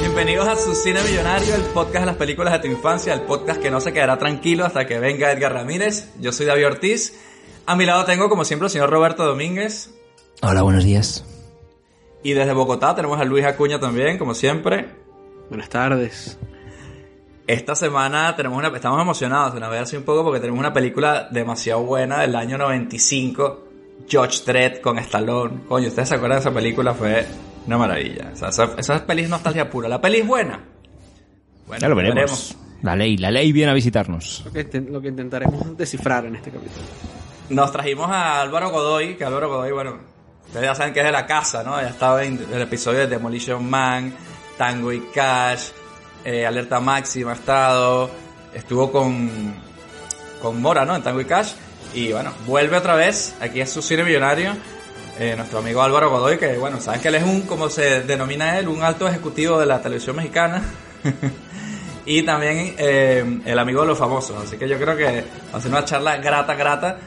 Bienvenidos a su Cine Millonario, el podcast de las películas de tu infancia, el podcast que no se quedará tranquilo hasta que venga Edgar Ramírez. Yo soy David Ortiz. A mi lado tengo, como siempre, el señor Roberto Domínguez. Hola, buenos días. Y desde Bogotá tenemos a Luis Acuña también, como siempre. Buenas tardes. Esta semana tenemos una, estamos emocionados, una vez así un poco, porque tenemos una película demasiado buena del año 95, George Dredd con Stallone. Coño, ¿ustedes se acuerdan de esa película? Fue una maravilla. O sea, esa, esa peli es nostalgia pura. ¿La peli es buena? Bueno, Ya lo veremos. La ley, la ley viene a visitarnos. Lo que, lo que intentaremos descifrar en este capítulo. Nos trajimos a Álvaro Godoy, que Álvaro Godoy, bueno, ustedes ya saben que es de la casa, ¿no? Ya estaba en el episodio de Demolition Man, Tango y Cash, eh, Alerta Máxima ha estado, estuvo con, con Mora, ¿no? En Tango y Cash. Y bueno, vuelve otra vez, aquí es su cine millonario, eh, nuestro amigo Álvaro Godoy, que bueno, saben que él es un, como se denomina él, un alto ejecutivo de la televisión mexicana. y también eh, el amigo de los famosos. Así que yo creo que va a ser una charla grata, grata.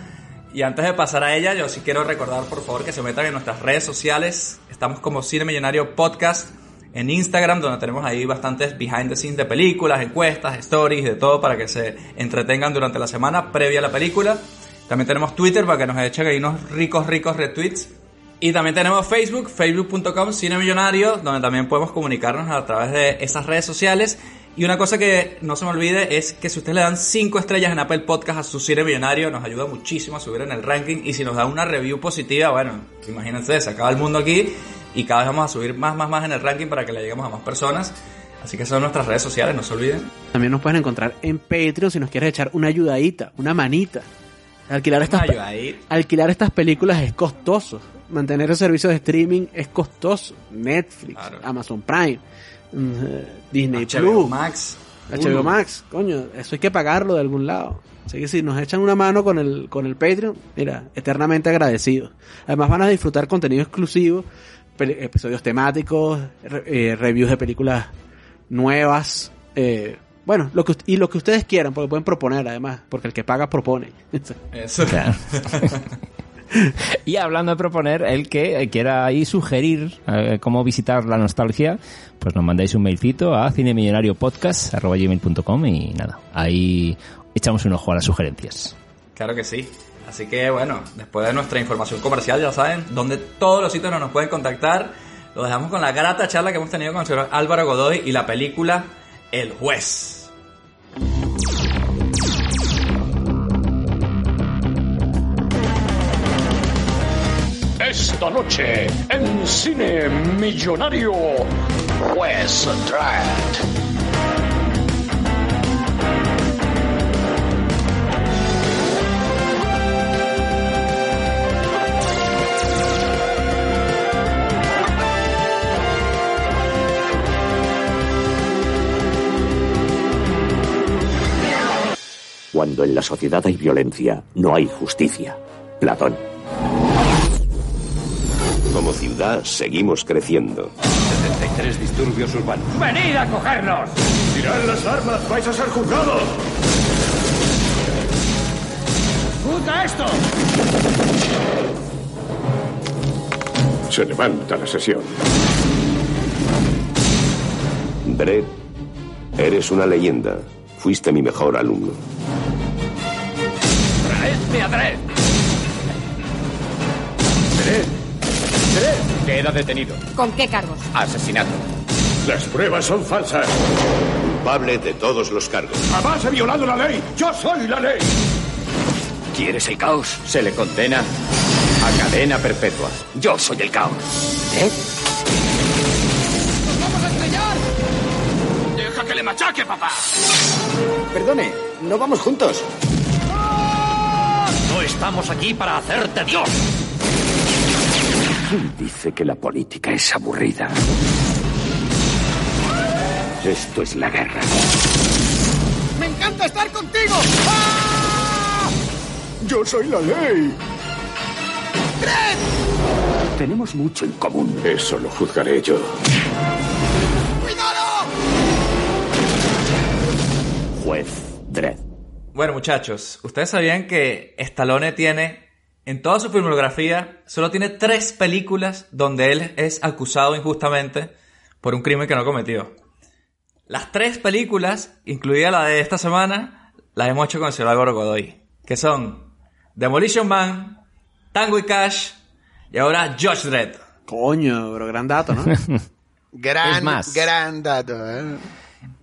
Y antes de pasar a ella, yo sí quiero recordar, por favor, que se metan en nuestras redes sociales. Estamos como Cine Millonario Podcast en Instagram, donde tenemos ahí bastantes behind the scenes de películas, encuestas, stories, de todo para que se entretengan durante la semana previa a la película. También tenemos Twitter para que nos echen ahí unos ricos, ricos retweets. Y también tenemos Facebook, facebook.com Cine Millonario, donde también podemos comunicarnos a través de esas redes sociales. Y una cosa que no se me olvide es que si ustedes le dan 5 estrellas en Apple Podcast a su Cine Millonario, nos ayuda muchísimo a subir en el ranking. Y si nos da una review positiva, bueno, imagínense, se acaba el mundo aquí y cada vez vamos a subir más, más, más en el ranking para que le lleguemos a más personas. Así que son nuestras redes sociales, no se olviden. También nos pueden encontrar en Patreon si nos quieres echar una ayudadita, una manita. Alquilar estas, alquilar estas películas es costoso. Mantener el servicio de streaming es costoso. Netflix, Claro. Amazon Prime, mm, Disney HBO Plus, Max. HBO. Max. Coño, eso hay que pagarlo de algún lado. Así que si nos echan una mano con el, con el Patreon, mira, eternamente agradecidos. Además van a disfrutar contenido exclusivo, episodios temáticos, re- eh, reviews de películas nuevas, eh, bueno, lo que, y lo que ustedes quieran, porque pueden proponer además, porque el que paga propone. Eso. Claro. y hablando de proponer, el que quiera ahí sugerir eh, cómo visitar la nostalgia, pues nos mandáis un mailcito a cinemillonariopodcast.com y nada, ahí echamos un ojo a las sugerencias. Claro que sí. Así que bueno, después de nuestra información comercial, ya saben, donde todos los sitios nos pueden contactar, lo dejamos con la grata charla que hemos tenido con el señor Álvaro Godoy y la película El Juez. Esta noche en Cine Millonario, Juez Dredd. Cuando en la sociedad hay violencia, no hay justicia. Platón. Como ciudad, seguimos creciendo. 73 disturbios urbanos. ¡Venid a cogernos! ¡Tirad las armas! ¡Vais a ser juzgados! ¡Puta esto! Se levanta la sesión. Dredd, eres una leyenda. Fuiste mi mejor alumno. ¡Traedme a Dredd! Dredd. Dredd. Queda detenido. ¿Con qué cargos? Asesinato. Las pruebas son falsas. Culpable de todos los cargos. Jamás he violado la ley. Yo soy la ley. ¿Quieres el caos? Se le condena a cadena perpetua. Yo soy el caos. ¿Eh? ¡Nos vamos a estrellar! ¡Deja que le machaque, papá. Perdone, no vamos juntos. No estamos aquí para hacerte Dios. Dice que la política es aburrida. Esto es la guerra. ¡Me encanta estar contigo! ¡Ah! Yo soy la ley. Tenemos mucho en común. Eso lo juzgaré yo. ¡Cuidado! Juez Dredd. Bueno, muchachos, ¿ustedes sabían que Stallone tiene, en toda su filmografía, solo tiene tres películas donde él es acusado injustamente por un crimen que no cometió? Las tres películas, incluida la de esta semana, las hemos hecho con el señor Álvaro Godoy, que son Demolition Man, Tango y Cash y ahora Judge Dredd. Coño, pero gran dato, ¿no? Gran, Es más. gran dato. ¿eh?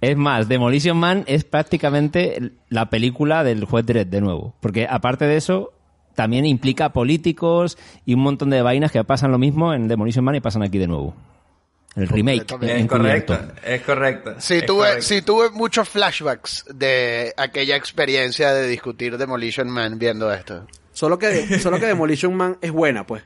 Es más, Demolition Man es prácticamente la película del juez Dredd de nuevo. Porque aparte de eso, también implica políticos y un montón de vainas que pasan lo mismo en Demolition Man y pasan aquí de nuevo. El remake. Es correcto, es correcto. Sí, es tuve, correcto. sí, tuve muchos flashbacks de aquella experiencia de discutir Demolition Man viendo esto. solo, que, solo que Demolition Man es buena, pues.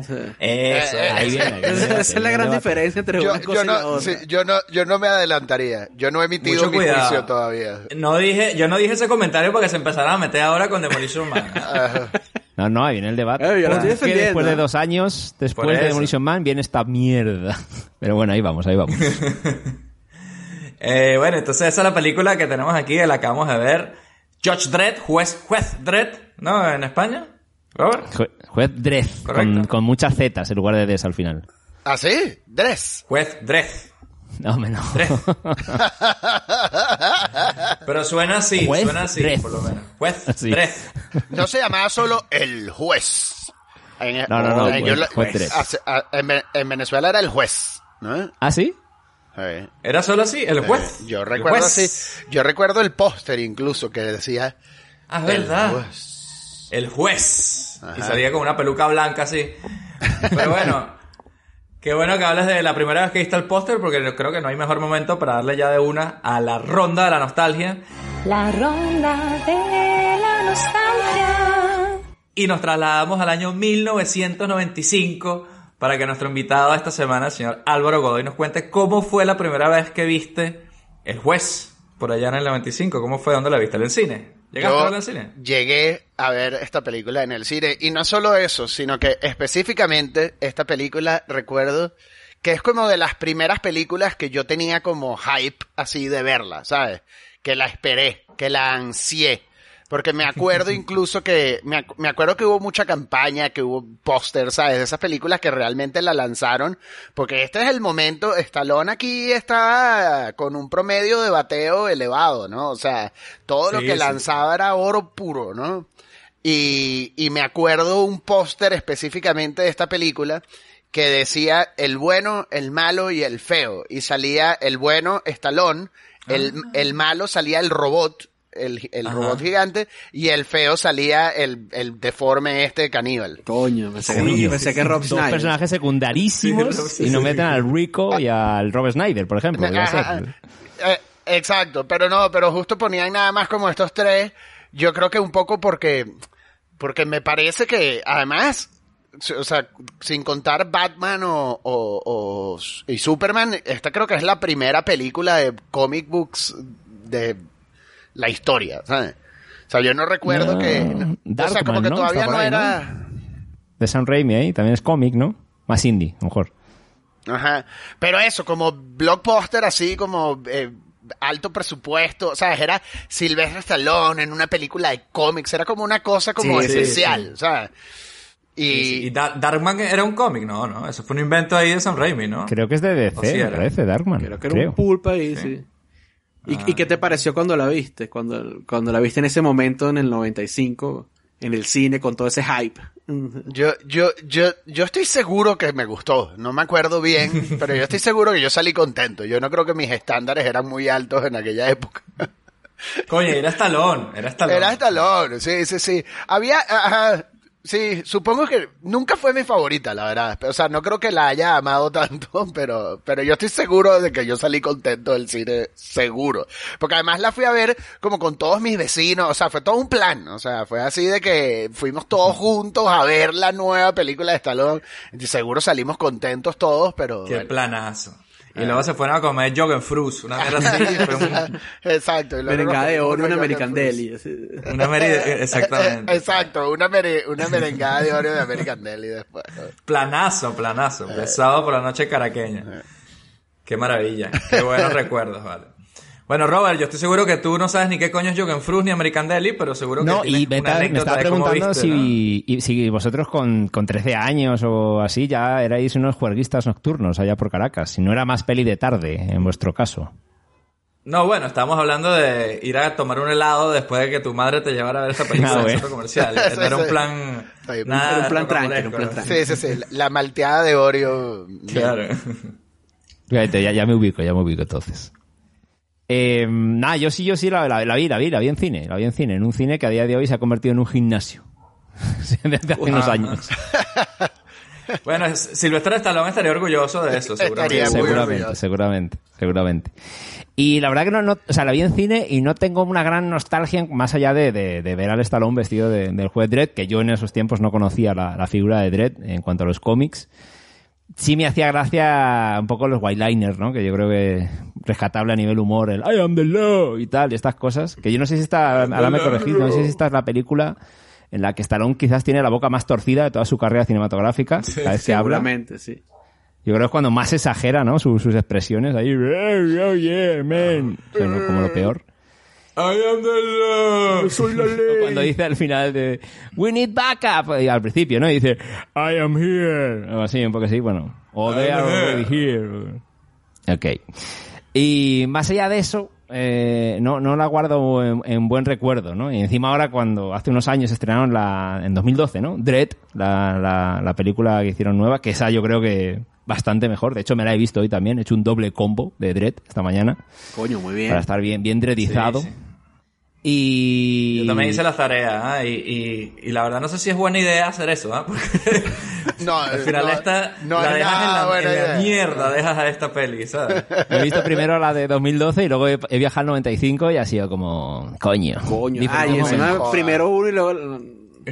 Eso, Eh, Ahí viene. esa es la gran diferencia entre Yo, una cosa yo y la no, otra. sí, yo, no, yo no me adelantaría. Yo no he emitido Mucho mi cuidado. juicio todavía. No dije, yo no dije ese comentario para que se empezaran a meter ahora con Demolition Man. Ajá. No, no, ahí viene el debate. Eh, yo lo Porque estoy defendiendo. después de dos años, después de. Demolition Man, viene esta mierda. Pero bueno, ahí vamos, ahí vamos. Eh, bueno, entonces esa es la película que tenemos aquí, la acabamos de ver. Judge Dredd, juez, juez Dredd, ¿no? En España. Robert. Jue- Juez Dredd, con, muchas zetas en lugar de Ds al final. ¿Ah, sí? Dress. Juez Dredd. No, no. Pero suena así, Juez suena así, por lo menos. Juez Sí. Dredd. No se llamaba solo el juez. En, No, no, no, en- juez- a- en, Ve- en Venezuela era el juez. ¿no? ¿Ah, sí? Sí. Era solo así, el juez. Yo El recuerdo juez. así. Yo recuerdo el póster incluso que decía Ah, verdad. juez. El juez. Y Ajá. salía con una peluca blanca así. Pero bueno, qué bueno que hables de la primera vez que viste el póster, porque creo que no hay mejor momento para darle ya de una a la ronda de la nostalgia. La ronda de la nostalgia. Y nos trasladamos al año 1995 para que nuestro invitado esta semana, el señor Álvaro Godoy, nos cuente cómo fue la primera vez que viste El Juez por allá en el 95. ¿Cómo fue? ¿Dónde la viste? ¿En el cine? ¿Llegaste Yo a cine? llegué a ver esta película en el cine y no solo eso, sino que específicamente esta película recuerdo que es como de las primeras películas que yo tenía como hype así de verla, ¿sabes? Que la esperé, que la ansié. Porque me acuerdo incluso que, me, ac- me acuerdo que hubo mucha campaña, que hubo pósters, ¿sabes? De esas películas que realmente la lanzaron. Porque este es el momento, Stallone aquí está con un promedio de bateo elevado, ¿no? O sea, todo lo que sí. lanzaba era oro puro, ¿no? Y, y me acuerdo un póster específicamente de esta película que decía el bueno, el malo y el feo. Y salía el bueno, Stallone, el, el malo salía el robot, el, el robot gigante, y el feo salía el, el deforme este caníbal. Coño, pensé que, Coño. pensé que Rob Dos personajes secundarísimos Sí, y no sí, meten al Rico y al Rob Snyder, por ejemplo. que. Ajá, eh, exacto, pero no, pero justo ponían nada más como estos tres. Yo creo que un poco porque, porque me parece que además, o sea, sin contar Batman o, o- o- y Superman, esta creo que es la primera película de comic books de la historia, ¿sabes? O sea, yo no recuerdo No, que, o sea, Darkman, como que ¿no? todavía no ahí, ¿no? era, De Sam Raimi ahí, también es cómic, ¿no? Más indie, a lo mejor. Ajá. Pero eso, como blockbuster así, como eh, alto presupuesto, o sea, era Sylvester Stallone en una película de cómics, era como una cosa como Sí, sí, especial, sí. ¿sabes? Y, Y, y Dar- Darkman era un cómic, no, no, eso fue un invento ahí de Sam Raimi, ¿no? Creo que es de DC, sí me parece, Darkman. Creo que era creo. un pulpa ahí, sí. ¿Y, y qué te pareció cuando la viste? Cuando, cuando la viste en ese momento, en el 95, en el cine, con todo ese hype. yo, yo, yo, yo estoy seguro que me gustó, no me acuerdo bien, pero yo estoy seguro que yo salí contento. Yo no creo que mis estándares eran muy altos en aquella época. Coño, era Stallone, era Stallone. Era Stallone, sí, sí, sí. Había, ajá, Sí, supongo que nunca fue mi favorita, la verdad. O sea, no creo que la haya amado tanto, pero, pero yo estoy seguro de que yo salí contento del cine, seguro. Porque además la fui a ver como con todos mis vecinos, o sea, fue todo un plan. O sea, fue así de que fuimos todos juntos a ver la nueva película de Stallone. Y seguro salimos contentos todos, pero... Qué bueno. planazo. Y luego se fueron a comer Frus, una mierda así. fue un- Exacto. de oro, un unos American Fruits. Deli. una meri- exactamente. Exacto, una, mere- una merengada de oro de American Deli después. Planazo, planazo. El sábado por la noche caraqueña. Qué maravilla. Qué buenos recuerdos, vale. Bueno, Robert, yo estoy frus que tú no sabes ni qué coño es Frus ni American Deli, pero seguro que No, tienes y me, una ta- me anécdota estaba de cómo preguntando viste, ¿no? si, y- si vosotros con, con 13 años o así ya erais unos juerguistas nocturnos allá por Caracas, si no era más peli de tarde en vuestro caso. No, bueno, estamos hablando de ir a tomar un helado después de que tu madre te llevara a ver esta película Ah, en el centro comercial. Sí, No era un plan... Nada era un plan era un plan ¿no? tranqui. Sí, sí, sí. La malteada de Oreo. Claro. Fíjate, ya, ya me ubico, ya me ubico entonces. Eh, nada, yo sí, yo sí la, la- la vi, la vi, la vi en cine, la vi en cine, en un cine que a día de hoy se ha convertido en un gimnasio. Desde hace unos años. Bueno, es- Silvestre Stallone estaría orgulloso de eso, seguramente. Seguramente, seguramente, seguramente. Y la verdad que no, no, o sea, la vi en cine y no tengo una gran nostalgia más allá de, de, de ver al Stallone vestido de- del juez Dredd, que yo en esos tiempos no conocía la, la figura de Dredd en cuanto a los cómics. Sí me hacía gracia un poco los whiteliners, ¿no? Que yo creo que rescatable a nivel humor, el I am the law y tal, y estas cosas. Que yo no sé si esta, ahora me corregís, no sé si esta es la película en la que Stallone quizás tiene la boca más torcida de toda su carrera cinematográfica, cada vez que habla. Seguramente, sí. Yo creo que es cuando más exagera, ¿no? Sus, sus expresiones ahí. "Oh, oh, yeah, man. O sea, ¿no? Como lo peor. I am the law. Soy la O Cuando dice al final de We need backup. Y al principio, ¿no? Y dice I am here. O así, un poco así, bueno. O they are already here. Ok. Y más allá de eso, eh, no, no la guardo en, en buen recuerdo, ¿no? Y encima ahora cuando hace unos años estrenaron la, en 2012, ¿no? Dread, la, la, la película que hicieron nueva, que esa yo creo que bastante mejor. De hecho, me la he visto hoy también. He hecho un doble combo de Dread esta mañana Coño, muy bien. para estar bien, bien dreadizado. Sí, sí. Y... Yo también hice las tareas, ¿ah? y, y, y la verdad no sé si es buena idea hacer eso, ¿ah? Porque No, al final no, esta no la dejas en la, buena en la mierda, dejas a esta peli, ¿sabes? He visto primero la de 2012 y luego he, he viajado al 95 y ha sido como... Coño. Coño. Ah, y encima primero uno y luego...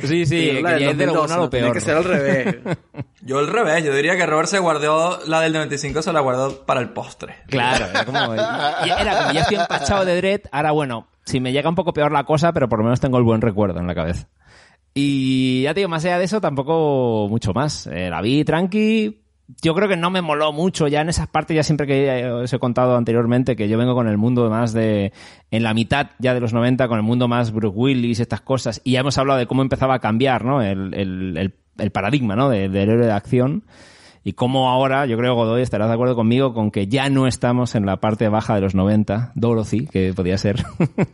Sí, sí, que ya es de lo 2012, bueno a lo ¿no? Tiene peor. que ser al revés. Yo al revés, yo diría que Robert se guardó la del 95, se la guardó para el postre. Claro, era como, y- y era como ya estoy empachado de Dread, ahora bueno, si me llega un poco peor la cosa, pero por lo menos tengo el buen recuerdo en la cabeza. Y ya te digo, más allá de eso, tampoco mucho más. Eh, la vi tranqui. Yo creo que no me moló mucho ya en esas partes, ya siempre que eh, os he contado anteriormente, que yo vengo con el mundo más de, en la mitad ya de los 90, con el mundo más Bruce Willis, estas cosas, y ya hemos hablado de cómo empezaba a cambiar, ¿no? El, el, el, el paradigma, ¿no? De- del héroe de acción. Y cómo ahora, yo creo, Godoy, estarás de acuerdo conmigo con que ya no estamos en la parte baja de los 90, Dorothy, que podía ser.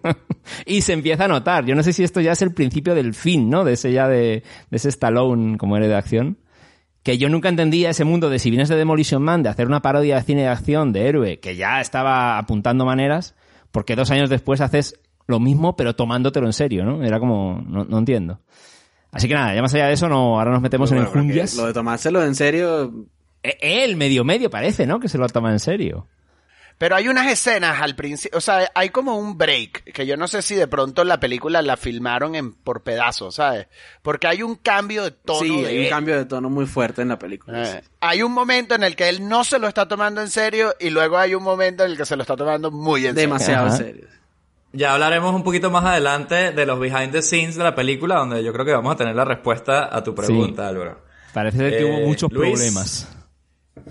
y se empieza a notar. Yo no sé si esto ya es el principio del fin, ¿no? De ese ya de, de ese Stallone como héroe de acción. Que yo nunca entendía ese mundo de si vienes de Demolition Man, de hacer una parodia de cine de acción de héroe, que ya estaba apuntando maneras, porque dos años después haces lo mismo, pero tomándotelo en serio, ¿no? Era como, no, no entiendo. Así que nada, ya más allá de eso, no, ahora nos metemos en Bueno, porque enjundias. Lo de tomárselo en serio... Eh, Él, medio medio, parece, ¿no? Que se lo toma en serio. Pero hay unas escenas al principio, o sea, hay como un break, que yo no sé si de pronto la película la filmaron en por pedazos, ¿sabes? Porque hay un cambio de tono. sí, de hay un cambio de tono muy fuerte en la película. Eh, hay un momento en el que él no se lo está tomando en serio y luego hay un momento en el que se lo está tomando muy en serio. Demasiado en serio. Ya hablaremos un poquito más adelante de los behind the scenes de la película, donde yo creo que vamos a tener la respuesta a tu pregunta, Álvaro. Parece que Eh, hubo muchos Luis. problemas.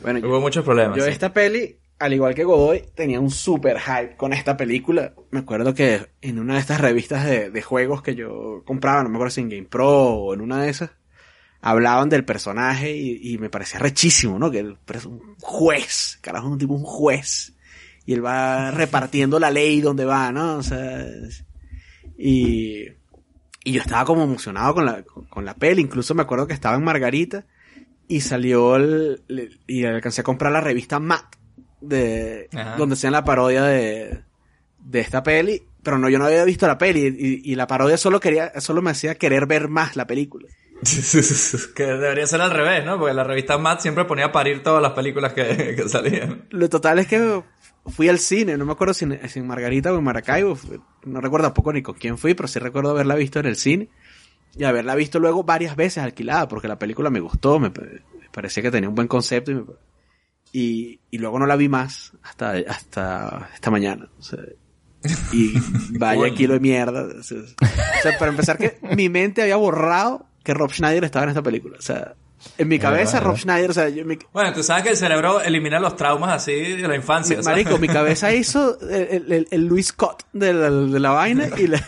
Bueno, Hubo muchos problemas. Yo sí. esta peli, al igual que Godoy, tenía un super hype con esta película. Me acuerdo que en una de estas revistas de, de juegos que yo compraba, no me acuerdo si en Game Pro o en una de esas, hablaban del personaje y, y me parecía rechísimo, ¿no? Que el un juez, carajo, un tipo, un juez. Y él va repartiendo la ley donde va, ¿no? O sea, y, y yo estaba como emocionado con la, con, la peli. Incluso me acuerdo que estaba en Margarita y salió el, y alcancé a comprar la revista Matt de Ajá. donde hacían la parodia de, de esta peli pero no yo no había visto la peli y, y la parodia solo quería solo me hacía querer ver más la película que debería ser al revés, ¿no? Porque la revista Mad siempre ponía a parir todas las películas que, que salían. Lo total es que fui al cine, no me acuerdo si en, si en Margarita o en Maracaibo, no recuerdo tampoco ni con quién fui, pero sí recuerdo haberla visto en el cine y haberla visto luego varias veces alquilada, porque la película me gustó, me, me parecía que tenía un buen concepto y, me- y, y luego no la vi más hasta, hasta esta mañana. o sea, y vaya Coño. kilo de mierda. O sea, para empezar que mi mente había borrado que Rob Schneider estaba en esta película. O sea, en mi cabeza Rob. Schneider, o sea, yo, mi, Bueno, tú sabes que el cerebro elimina los traumas así de la infancia. Mi- marico, mi cabeza hizo el, el, el Luis Scott de la, de la vaina y la,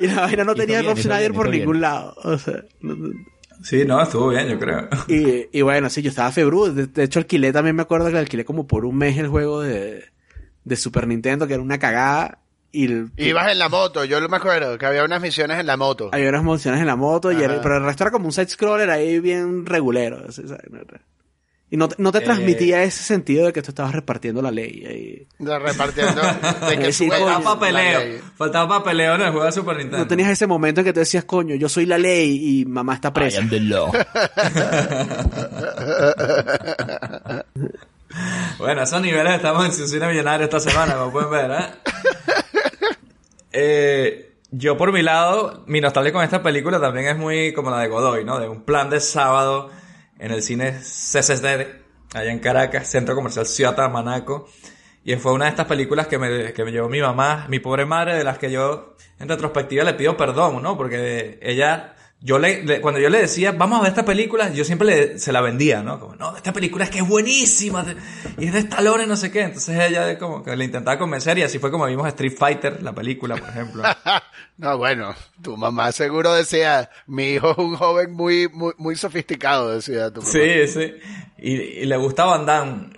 y la vaina no tenía bien, Rob Schneider bien, por bien. ningún lado. O sea, no- no- Sí, no, estuvo bien, yo creo. y, y bueno, sí, yo estaba februdo. De, de hecho, alquilé también, me acuerdo que alquilé como por un mes el juego de, de Super Nintendo, que era una cagada. Y el- Ibas en la moto, yo me acuerdo que había unas misiones en la moto. había unas mociones en la moto, y pero el resto era como un side-scroller ahí bien regulero. Y no, te- no te Eh. transmitía ese sentido de que tú estabas repartiendo la ley. ahí. De repartiendo. De que Sí, Faltaba papeleo. Faltaba papeleo en el juego de Super Nintendo. No tenías ese momento en que te decías, coño, yo soy la ley y mamá está I presa. am the law. Bueno, esos niveles estamos en Cine Millonario esta semana, como pueden ver, ¿eh? Eh, yo por mi lado, mi nostalgia con esta película también es muy como la de Godoy, ¿no? De un plan de sábado en el cine CCD, allá en Caracas, Centro Comercial Ciudad Manaco. Y fue una de estas películas que me, que me llevó mi mamá, mi pobre madre, de las que yo en retrospectiva le pido perdón, ¿no? Porque ella, yo le, le- cuando yo le decía, vamos a ver esta película, yo siempre le, se la vendía, ¿no? Como, no, esta película es que es buenísima, y es de Stallone, no sé qué. Entonces ella como que le intentaba convencer y así fue como vimos Street Fighter, la película, por ejemplo. No, bueno, tu mamá seguro decía, mi hijo es un joven muy, muy, muy sofisticado, decía tu mamá. Sí, sí. Y, y le gustaba Van Damme.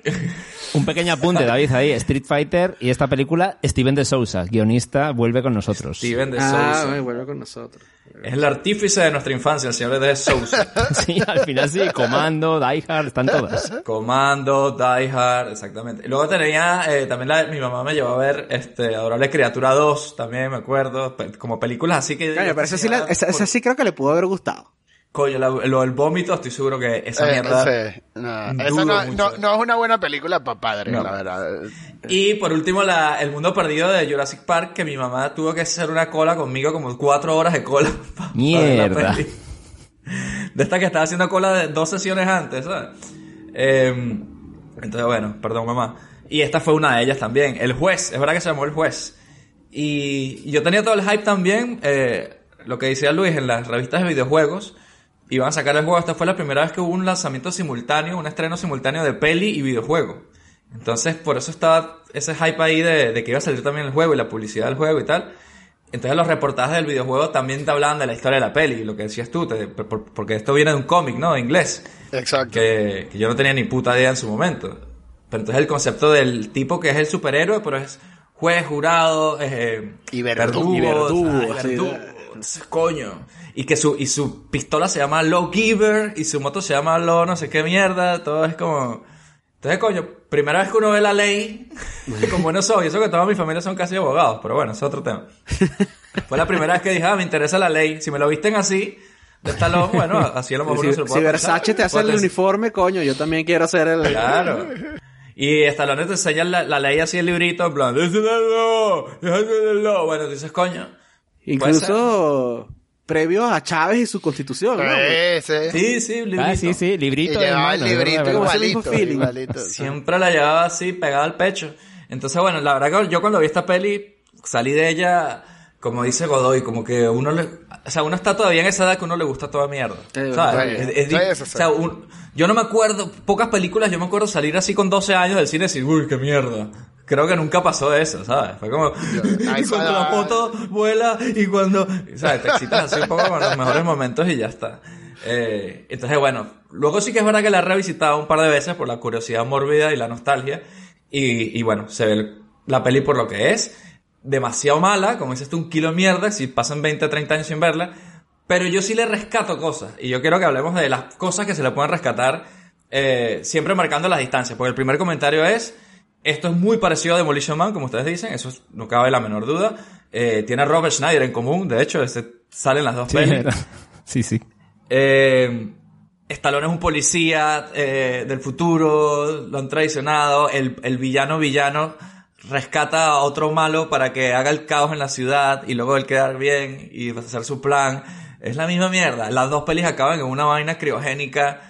Un pequeño apunte, David, ahí. Street Fighter y esta película, Steven de Sousa, guionista, vuelve con nosotros. Steven de Ah, Sousa. vuelve con nosotros. Es el artífice de nuestra infancia, el señor de Sousa. Sí, al final sí, Comando, Die Hard, están todas. Comando, Die Hard, exactamente. Y luego tenía, eh, también la, mi mamá me llevó a ver, este, Adorable Criatura 2, también me acuerdo, pe- como películas así que... Coño, pero esa sí, la- esa, esa sí creo que le pudo haber gustado. Coño, la- lo del vómito, estoy seguro que esa Eh, mierda... no, esa no, mucho. no, no es una buena película para padres, No. la verdad. Y por último, la, El Mundo Perdido de Jurassic Park, que mi mamá tuvo que hacer una cola conmigo, como cuatro horas de cola. ver la Mierda. De esta que estaba haciendo cola de dos sesiones antes, ¿sabes? Eh, entonces, bueno, perdón, mamá. Y esta fue una de ellas también. El juez, es verdad que se llamó El juez. Y yo tenía todo el hype también, eh, lo que decía Luis, en las revistas de videojuegos. Iban a sacar el juego. Esta fue la primera vez que hubo un lanzamiento simultáneo, un estreno simultáneo de peli y videojuego. Entonces, por eso estaba ese hype ahí de, de que iba a salir también el juego y la publicidad del juego y tal. Entonces, los reportajes del videojuego también te hablaban de la historia de la peli, lo que decías tú, te- por- porque esto viene de un cómic, ¿no? De inglés. Exacto. Que, que yo no tenía ni puta idea en su momento. Pero entonces el concepto del tipo que es el superhéroe, pero es juez, jurado, eh, Y verdugo. Y verdugo, ah, sí. verdugo. Entonces, coño. Y que su, y su pistola se llama Low Giver y su moto se llama Low no sé qué mierda. Todo es como... Entonces, coño, primera vez que uno ve la ley con buenos ojos. Y eso que toda mi familia son casi abogados, pero bueno, es otro tema. Fue la primera vez que dije, ah, me interesa la ley. Si me lo visten así, de Stallone, bueno, así a lo mejor Si, se lo si puede Versace pensar. te hace el uniforme, coño, yo también quiero hacer el... Claro. Y Stallone te enseña la, la ley así el librito, en plan, "This is the law, this is the law". Bueno, dices, coño. Incluso previo a Chávez y su constitución, ¿no? Sí, sí. Sí, sí, librito. Ah, sí, sí, Y librito. llevaba el es librito es igualito, feeling. igualito. Siempre la llevaba así, pegada al pecho. Entonces, bueno, la verdad que yo cuando vi esta peli, salí de ella, como dice Godoy, como que uno le... O sea, uno está todavía en esa edad que uno le gusta toda mierda. Sí, ¿Sabes? sí, Es- sí, o sea, un- yo no me acuerdo, pocas películas, yo me acuerdo salir así con 12 años del cine y decir, uy, qué mierda. Creo que nunca pasó eso, ¿sabes? Fue como, y cuando la foto vuela y cuando, ¿sabes? Te excitas así un poco con los mejores momentos y ya está. Eh, entonces, bueno, luego sí que es verdad que la he revisitado un par de veces por la curiosidad mórbida y la nostalgia. Y, y bueno, se ve la peli por lo que es. Demasiado mala, como dices tú, un kilo de mierda, si pasan 20, 30 años sin verla. Pero yo sí le rescato cosas. Y yo quiero que hablemos de las cosas que se le pueden rescatar, eh, siempre marcando las distancias. Porque el primer comentario es, esto es muy parecido a Demolition Man, como ustedes dicen, eso es- no cabe la menor duda. Eh, tiene a Robert Schneider en común, de hecho, ese, salen las dos Sí, pelis. sí, sí. Eh, Stallone es un policía eh, del futuro, lo han traicionado, el, el villano villano rescata a otro malo para que haga el caos en la ciudad y luego él quedar bien y hacer su plan. Es la misma mierda. Las dos pelis acaban en una vaina criogénica.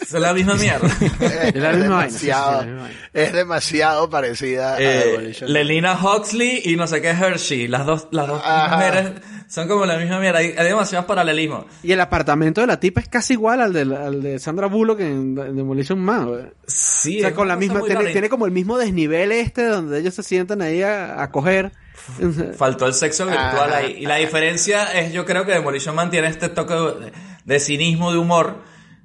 Es la misma mierda. Es la misma demasiado, vaina. es demasiado parecida a Eh, Man. Lelina Huxley y no sé qué Hershey. Las dos, las dos Ajá. mujeres son como la misma mierda. Hay, hay demasiados paralelismos. Y el apartamento de la tipa es casi igual al de, al de Sandra Bullock en, en Demolition Man. güey. Sí, o sea, con la misma, tiene, tiene como el mismo desnivel este donde ellos se sientan ahí a, a coger. Faltó el sexo virtual ahí. Y la diferencia es, yo creo que Demolition Man tiene este toque de, de cinismo, de humor,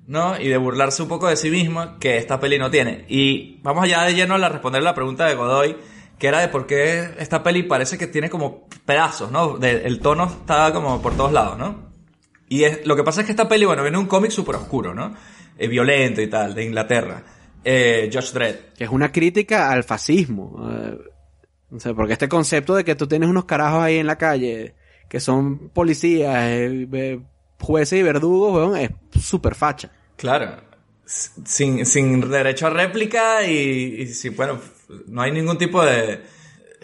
¿no? Y de burlarse un poco de sí mismo, que esta peli no tiene. Y vamos allá de lleno a responder la pregunta de Godoy, que era de por qué esta peli parece que tiene como pedazos, ¿no? De- el tono está como por todos lados, ¿no? Y es, lo que pasa es que esta peli, bueno, viene un cómic súper oscuro, ¿no? Eh, violento y tal, de Inglaterra. Eh, Judge Dredd. Que es una crítica al fascismo. eh, o sea, porque este concepto de que tú tienes unos carajos ahí en la calle que son policías, eh, jueces y verdugos, weón, es súper facha. Claro. Sin, sin derecho a réplica y, y sin, bueno, no hay ningún tipo de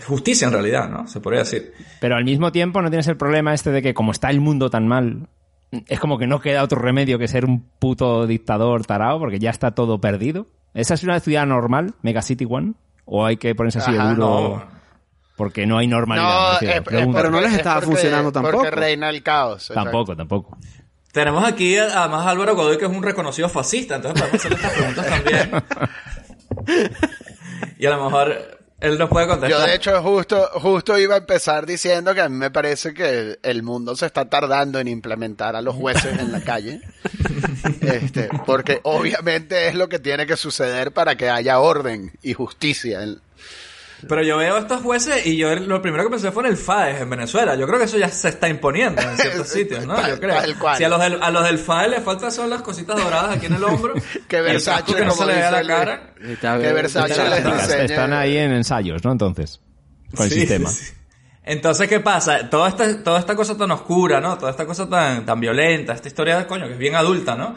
justicia en realidad, ¿no? Se podría decir. Pero al mismo tiempo no tienes el problema este de que como está el mundo tan mal, es como que no queda otro remedio que ser un puto dictador tarao porque ya está todo perdido. ¿Esa es una ciudad normal, Mega City One? ¿O hay que ponerse así Ajá, de duro no. porque no hay normalidad? No, es- es Pregunto. Pero no les estaba es porque- funcionando tampoco. Porque reina el caos. exacto. Tampoco, tampoco. Tenemos aquí además a Álvaro Godoy, que es un reconocido fascista, entonces podemos hacerle estas preguntas también. y a lo mejor él nos puede contestar. Yo de hecho justo, justo iba a empezar diciendo que a mí me parece que el mundo se está tardando en implementar a los jueces en la calle. Este, porque obviamente es lo que tiene que suceder para que haya orden y justicia. en- Pero yo veo a estos jueces y yo lo primero que pensé fue en el FAES en Venezuela. Yo creo que eso ya se está imponiendo en ciertos sitios, ¿no? Yo creo. tal cual. Si a los, del, a los del FAES les faltan son las cositas doradas aquí en el hombro. Que Versace, que no se le vea la cara. Está Que. Versace Está- les Están- ahí en ensayos, ¿no? Entonces, con el Sí, sistema. sí, sí. Entonces, ¿qué pasa? Toda esta, toda esta cosa tan oscura, ¿no? Toda esta cosa tan, tan violenta, esta historia de coño, que es bien adulta, ¿no?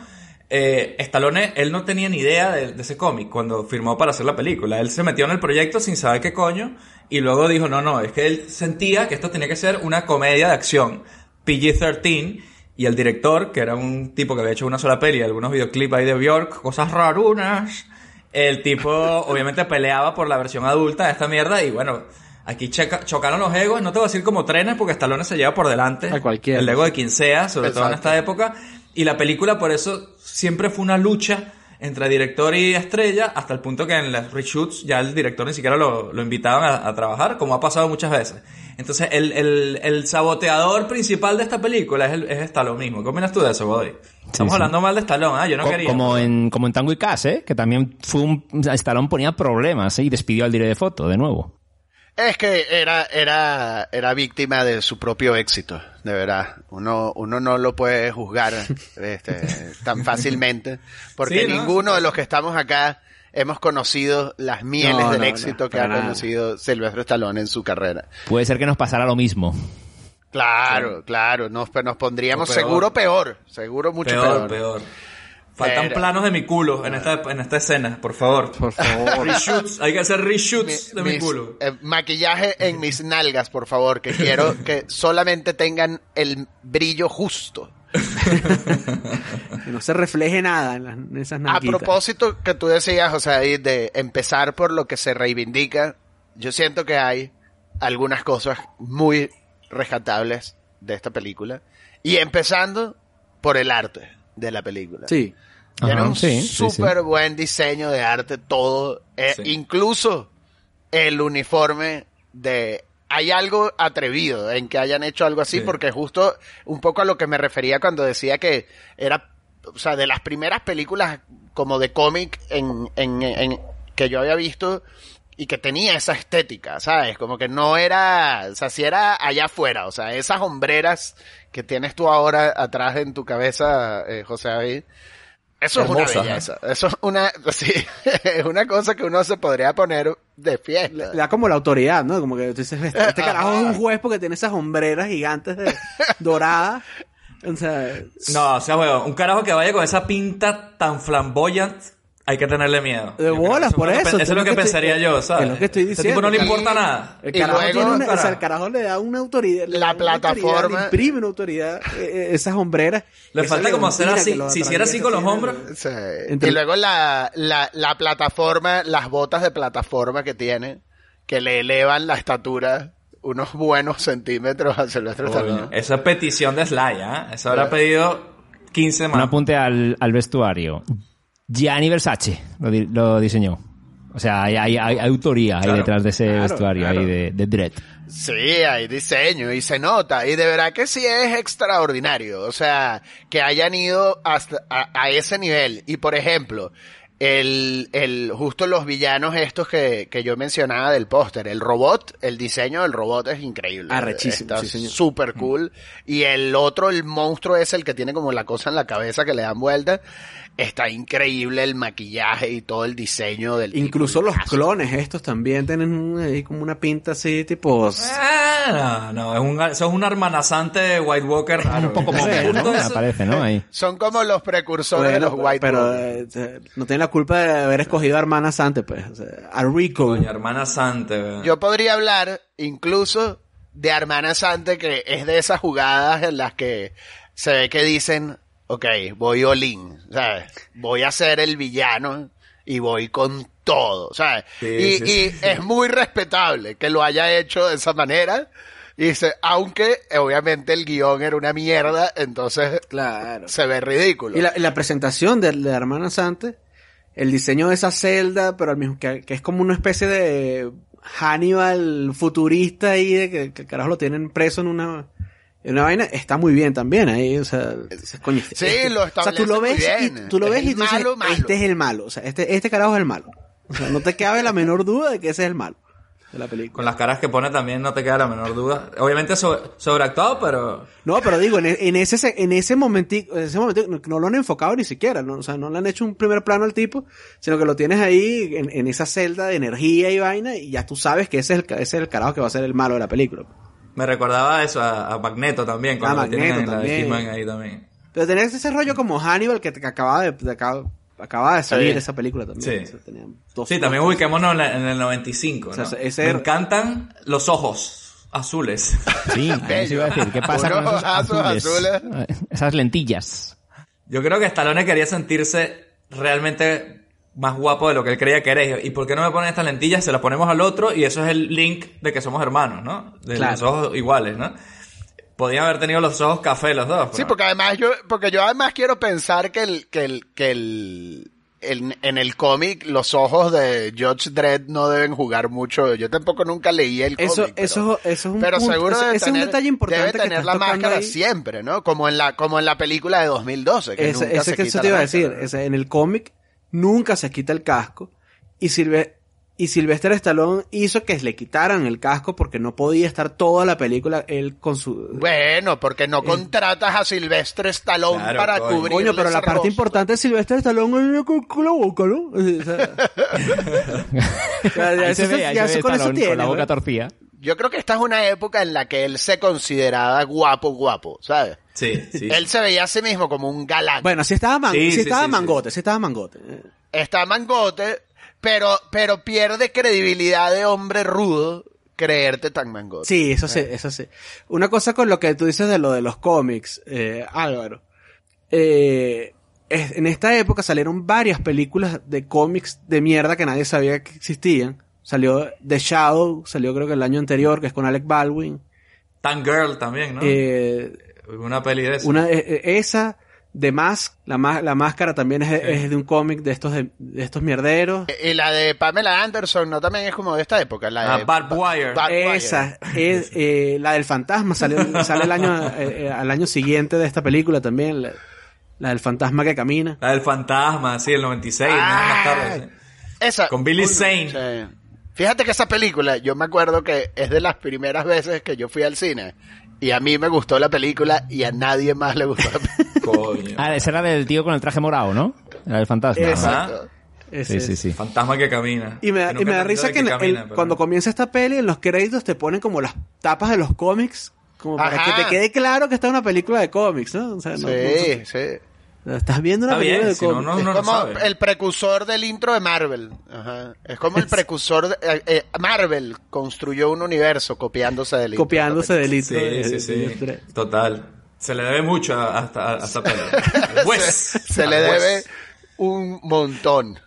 Eh, Stallone, él no tenía ni idea de, de ese cómic cuando firmó para hacer la película. Él se metió en el proyecto sin saber qué coño y luego dijo, no, no, es que él sentía que esto tenía que ser una comedia de acción, PG-13, y el director, que era un tipo que había hecho una sola peli, algunos videoclips ahí de Bjork, cosas rarunas, el tipo obviamente peleaba por la versión adulta de esta mierda y bueno, aquí checa- chocaron los egos, no te voy a decir como trenes porque Stallone se lleva por delante A cualquiera. el ego de quien sea, sobre todo en esta época, y la película por eso siempre fue una lucha entre director y estrella, hasta el punto que en las reshoots ya el director ni siquiera lo, lo invitaban a, a trabajar, como ha pasado muchas veces. Entonces, el, el, el saboteador principal de esta película es, el, es Stallone mismo. ¿Qué opinas tú de eso, Godoy? Estamos sí. hablando mal de Stallone, ah, yo no Co- quería. como en como en Tango y Cash, ¿eh? Que también fue un Stallone ponía problemas ¿eh? y despidió al director de foto de nuevo. Es que era, era, era víctima de su propio éxito, de verdad. Uno, uno no lo puede juzgar este, tan fácilmente, porque Sí, ¿no? ninguno de los que estamos acá hemos conocido las mieles No, del no, éxito no, que ha para nada. conocido Silvestre Stallone en su carrera. Puede ser que nos pasara lo mismo. Claro, claro, nos, nos pondríamos peor. seguro peor, seguro mucho peor, peor. peor. Faltan Pero- planos de mi culo en esta, en esta escena, por favor. Por favor. Reshoots, hay que hacer reshoots de mi culo. eh, maquillaje en mis nalgas, por favor, que quiero que solamente tengan el brillo justo. Que no se refleje nada en, las- en esas A nalguitas. propósito que tú decías, o sea, ahí de empezar por lo que se reivindica, yo siento que hay algunas cosas muy rescatables de esta película. Y empezando por el arte de la película. Sí. Tiene Ajá, un sí, sí, súper buen diseño de arte, todo. eh, Sí. Incluso el uniforme de... Hay algo atrevido en que hayan hecho algo así, Sí. porque justo un poco a lo que me refería cuando decía que era, o sea, de las primeras películas como de cómic en, en, en- que yo había visto y que tenía esa estética, ¿sabes? Como que no era, o sea, si era allá afuera, o sea, esas hombreras que tienes tú ahora atrás en tu cabeza, eh, José David, eso Hermosa, es una belleza. Eso es una, sí, es una cosa que uno se podría poner de fiesta. Le da como la autoridad, ¿no? Como que tú dices, este, este carajo Ajá. es un juez porque tiene esas hombreras gigantes de doradas. O sea, No, o sea, weón, un carajo que vaya con esa pinta tan flamboyant, hay que tenerle miedo. de bolas, eso por eso. Eso es lo que estoy- pensaría yo, ¿sabes? Es lo que estoy Ese diciendo. tipo no le Y- importa nada. El Y carajo, luego, tiene una- o sea, el carajo le da una autoridad. La da una autoridad, plataforma- le imprime una autoridad. eh, eh, esas hombreras. Le falta como hacer así, si hiciera así con los hombros. Sí. Y luego la, la, la plataforma, las botas de plataforma que tiene, que le elevan la estatura unos buenos centímetros a Silvestre Stallone. Esa es petición de Sly, ¿ah? Eso habrá pedido 15 Un más. apunte al, al vestuario. Gianni Versace lo, di- lo diseñó. O sea, hay, hay, hay- hay autoría ahí detrás de ese claro, vestuario claro. ahí de, de Dredd. Sí, hay diseño y se nota. Y de verdad que sí es extraordinario. O sea, que hayan ido hasta a, a ese nivel. Y por ejemplo, el, el, justo los villanos estos que, que yo mencionaba del póster, el robot, el diseño del robot es increíble. Arrechísimo, Está sí, señor. súper cool. Y el otro, el monstruo es el que tiene como la cosa en la cabeza que le dan vuelta. Está increíble el maquillaje y todo el diseño del. Incluso los clones estos también tienen un- ahí como una pinta así, tipo... Ah, no, no, es un, eso es un hermanazante de White Walker. Un poco justo ¿no? eso- Aparece, ¿no? Ahí. Son como los precursores de los White pero Walkers. eh, no tienen la culpa de haber escogido a hermana Sante, pues. O sea, a Rico. Coño, hermana Sante, weón. Yo podría hablar incluso de Hermana Sante, que es de esas jugadas en las que se ve que dicen, ok, voy all-in, ¿sabes? Voy a ser el villano y voy con todo, ¿sabes? Sí, y sí, y sí. es muy respetable que lo haya hecho de esa manera. Y dice, aunque eh, obviamente el guion era una mierda, entonces Claro. se ve ridículo. Y la, presentación de, de la hermana Sante, el diseño de esa celda, pero al mismo que, que es como una especie de Hannibal futurista ahí, de que, que el carajo lo tienen preso en una, una vaina, está muy bien también ahí, o sea, dices, coño, Sí, este- lo o sea, tú lo ves y tú lo Es ves y el tú dices, malo, malo. este es el malo, o sea, este, este carajo es el malo. O sea, no te cabe la menor duda de que ese es el malo de la película. Con las caras que pone también no te queda la menor duda. Obviamente sobre- sobreactuado, pero... No, pero digo, en, en ese en ese momentico, en ese momento no, no lo han enfocado ni siquiera, ¿no? o sea, no le han hecho un primer plano al tipo, sino que lo tienes ahí en, en esa celda de energía y vaina y ya tú sabes que ese es el, ese es el carajo que va a ser el malo de la película. Me recordaba eso a, a Magneto también, cuando Ah, lo tienen Magneto en la de también. He-Man ahí también. Pero tenés ese rollo como Hannibal que, te- que acaba de, de acaba, acaba de salir Sí. esa película también. Sí. O sea, tenía dos- Sí, también dos- ubiquémonos en, la- en el 95, ¿no? O sea, ese Me encantan los ojos azules. Sí, eso iba a decir. ¿Qué pasa con esos azules? azules. Esas lentillas. Yo creo que Stallone quería sentirse realmente más guapo de lo que él creía que era. ¿Y por qué no me ponen estas lentillas? Se las ponemos al otro y eso es el link de que somos hermanos, ¿no? De Claro. los ojos iguales, ¿no? Podían haber tenido los ojos café los dos. Sí, porque además yo, porque yo además quiero pensar que el, que el, que el, en, en el cómic los ojos de George Dredd no deben jugar mucho. Yo tampoco nunca leí el cómic. Eso, pero- eso, eso es un pero punto- seguro debe es un detalle importante debe que tener la máscara ahí. siempre, ¿no? Como en la, como en la película de 2012. Que Ese, nunca ese se que quita eso te iba a decir. ese, en el cómic nunca se quita el casco. Y Silve y Sylvester Stallone hizo que le quitaran el casco porque no podía estar toda la película él con su... Bueno, porque no contratas a Silvestre Stallone Claro, para cubrir Coño, pero la parte importante de Sylvester Stallone es con, con la boca, ¿no? O sea, eso ve, ya eso con eso Stallone tiene. con la boca ¿no? torcida. Yo creo que esta es una época en la que él se consideraba guapo, guapo, ¿sabes? Sí, sí. Él se veía a sí mismo como un galán. Bueno, si estaba, man- Sí, estaba sí, mangote, sí estaba mangote. Eh, Está mangote, pero, pero pierde credibilidad de hombre rudo creerte tan mangote. Sí, eso sí, eso sí. Una cosa con lo que tú dices de lo de los cómics, eh, Álvaro. Eh, es- en esta época salieron varias películas de cómics de mierda que nadie sabía que existían. Salió The Shadow, salió creo que el año anterior, que es con Alec Baldwin. Tan Girl también, ¿no? Eh, Una peli de eso. una, eh, eh, esa, The Mask, la, ma- la máscara también es, es de un cómic de estos, de, de estos mierderos. Y la de Pamela Anderson, ¿no? También es como de esta época. La Ah, de Barbed Wire. Esa es eh, la del fantasma, sale, sale el año, eh, eh, al año siguiente de esta película también, la, la del fantasma que camina. La del fantasma, sí, el 96, ¿no? Ah, más tarde. sí. Esa. Con Billy Uy, Zane. sí. Fíjate que esa película, yo me acuerdo que es de las primeras veces que yo fui al cine. Y a mí me gustó la película y a nadie más le gustó la película. Coño. Ah, esa era del tío con el traje morado, ¿no? Era el fantasma. Exacto. Ese Sí, sí, sí. Fantasma que camina. Y me, da- Que y me da risa que, el- pero- cuando comienza esta peli, en los créditos te ponen como las tapas de los cómics Como para Ajá. que te quede claro que está una película de cómics, ¿no? O sea, no- Sí, sí. Estás viendo una Está película bien, de si cómics. no, es no lo como sabe. el precursor del intro de Marvel. Ajá. Es como el precursor de... eh, eh, Marvel construyó un universo copiándose del intro. copiándose del intro. Sí, de- sí, de- sí. de- de- Total. Se le debe mucho a, a, a esta película. Pues, se, se le pues. debe un montón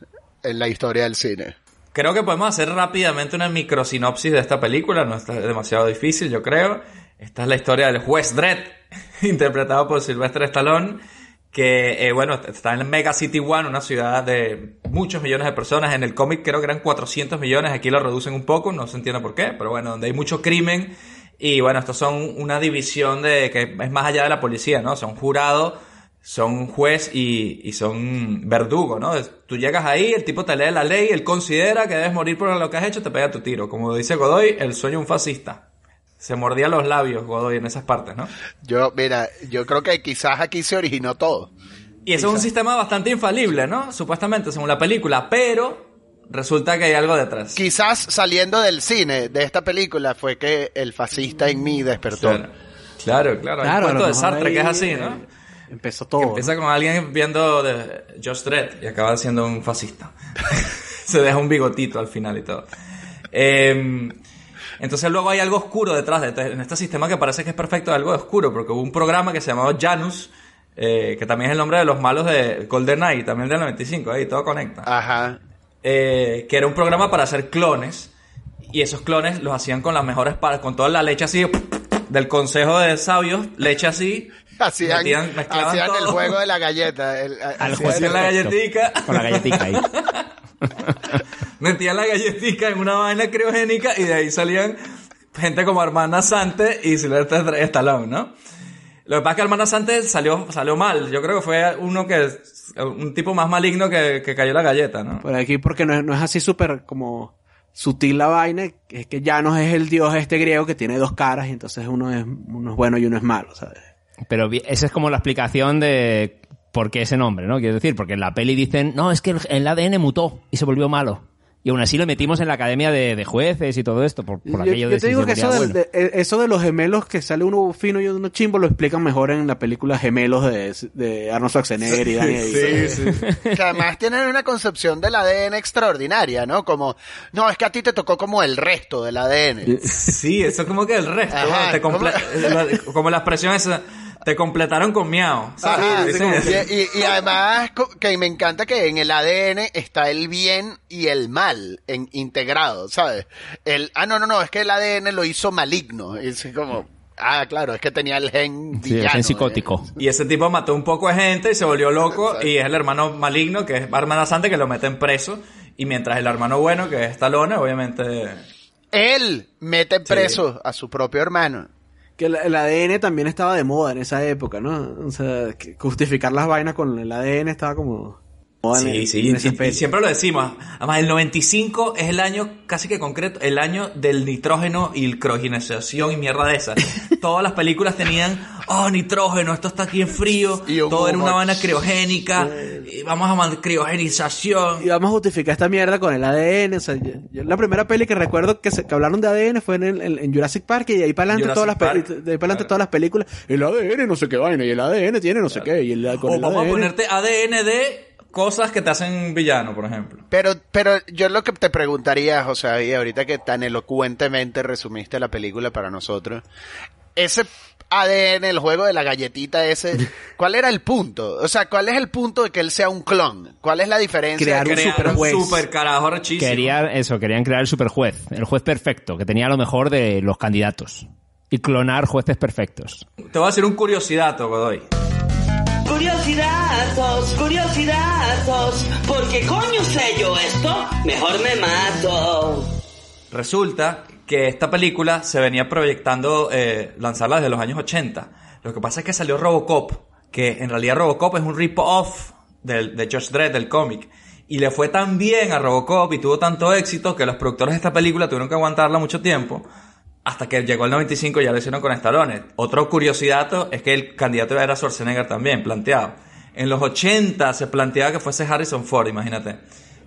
en la historia del cine. Creo que podemos hacer rápidamente una microsinopsis de esta película, no está demasiado difícil, yo creo. Esta es la historia del juez Dredd, interpretado por Sylvester Stallone, que, eh, bueno, está en Mega City One, una ciudad de muchos millones de personas. En el cómic creo que eran 400 millones, aquí lo reducen un poco, no se entiende por qué, pero bueno, donde hay mucho crimen. Y bueno, estos son una división de que es más allá de la policía, ¿no? Son jurados son juez y, y son verdugo, ¿no? Tú llegas ahí, el tipo te lee la ley, él considera que debes morir por lo que has hecho, te pega tu tiro. Como dice Godoy, el sueño de un fascista. Se mordía los labios Godoy en esas partes, ¿no? Yo, mira, yo creo que quizás aquí se originó todo. Y eso es un sistema bastante infalible, ¿no? Supuestamente, según la película, pero resulta que hay algo detrás. Quizás saliendo del cine de esta película fue que el fascista en mí despertó. Claro, claro, claro. Hay Claro, un lo cuento de Sartre que es ahí, así, eh, ¿no? Empezó Que todo. empieza con alguien viendo de Josh Dredd y acaba siendo un fascista. Se deja un bigotito al final y todo. Eh, entonces luego hay algo oscuro detrás de en este sistema que parece que es perfecto, hay algo oscuro, porque hubo un programa que se llamaba Janus, eh, que también es el nombre de los malos de GoldenEye, también del 95, ahí todo conecta. Ajá. Eh, que era un programa para hacer clones y esos clones los hacían con las mejores con toda la leche así del consejo de sabios, leche así, Hacían, metían- mezclaban hacían el juego de la galleta. el- hacían Hacían la galletica. Con la galletica ahí. Metían la galletica en una vaina criogénica y de ahí salían gente como Hermana Sante y Sylvester Stallone, ¿no? Lo que pasa es que Hermana Sante salió, salió mal. Yo creo que fue uno que, un tipo más maligno que, que cayó la galleta, ¿no? Por aquí, porque no es, no es así súper como sutil la vaina, es que Janos es el dios este griego que tiene dos caras y entonces uno es, uno es bueno y uno es malo, ¿sabes? Pero esa es como la explicación de por qué ese nombre, ¿no? Quiero decir, porque en la peli dicen, no, es que el, el ADN mutó y se volvió malo. Y aún así lo metimos en la academia de, de jueces y todo esto, por, por Yo, aquello yo de te si digo que eso, bueno. de, eh, eso de los gemelos que sale uno fino y uno chimbo lo explican mejor en la película Gemelos de, de Arnold Schwarzenegger y Danny DeVito. Que además tienen una concepción del ADN extraordinaria, ¿no? Como, no, es que a ti te tocó como el resto del ADN. Sí, eso es como que el resto, Ajá, te la- como la expresión esa, te completaron con miau. ¿sabes? Ajá, Dicen y, eso. y- y además que me encanta que en el ADN está el bien y el mal en, integrado, ¿sabes? El, ah, no, no, no, es que el ADN lo hizo maligno. Es como, ah, claro, es que tenía el gen Sí, el villano. gen ¿eh? psicótico. Y ese tipo mató un poco de gente y se volvió loco y es el hermano maligno, que es Hermana Sante, que lo meten preso. Y mientras el hermano bueno, que es Stallone, obviamente... Él mete preso a su propio hermano. Que el, ADN también estaba de moda en esa época, ¿no? O sea, justificar las vainas con el ADN estaba como... en- Sí, sí, en esa y- siempre lo decimos. Además, el 95 es el año casi que concreto, el año del nitrógeno y criogenización y mierda de esas. Todas las películas tenían, oh, nitrógeno, esto está aquí en frío, Y todo era una humo. vaina criogénica, y vamos a mandar criogenización. Y vamos a justificar esta mierda con el ADN. O sea, yo- yo- la primera peli que recuerdo que, se, que hablaron de ADN fue en, el- en- en Jurassic Park y de ahí para adelante todas las Park, de ahí para adelante claro. todas las películas. El ADN no sé qué vaina y el ADN tiene no sé qué y el, con O el vamos a ponerte ADN de cosas que te hacen villano, por ejemplo. Pero, pero yo lo que te preguntaría, José, y ahorita que tan elocuentemente resumiste la película para nosotros, ese ADN, el juego de la galletita ese, ¿cuál era el punto? O sea, ¿cuál es el punto de que él sea un clon? ¿Cuál es la diferencia? Crear un Crearon superjuez. super carajo rechísimo. Quería, eso, querían crear el superjuez, el juez perfecto, que tenía lo mejor de los candidatos. Y clonar jueces perfectos. Te voy a decir un curiosidato, Godoy. Curiosidazos, curiosidazos, porque coño sé yo esto, mejor me mato. Resulta que esta película se venía proyectando eh, lanzarla desde los años 80. Lo que pasa es que salió Robocop, que en realidad Robocop es un rip-off de Josh Dredd, del cómic. Y le fue tan bien a Robocop y tuvo tanto éxito que los productores de esta película tuvieron que aguantarla mucho tiempo. Hasta que llegó el 95 y ya lo hicieron con Stallone. Otro curiosidad es que el candidato era Schwarzenegger también, planteado. En los 80 se planteaba que fuese Harrison Ford, imagínate.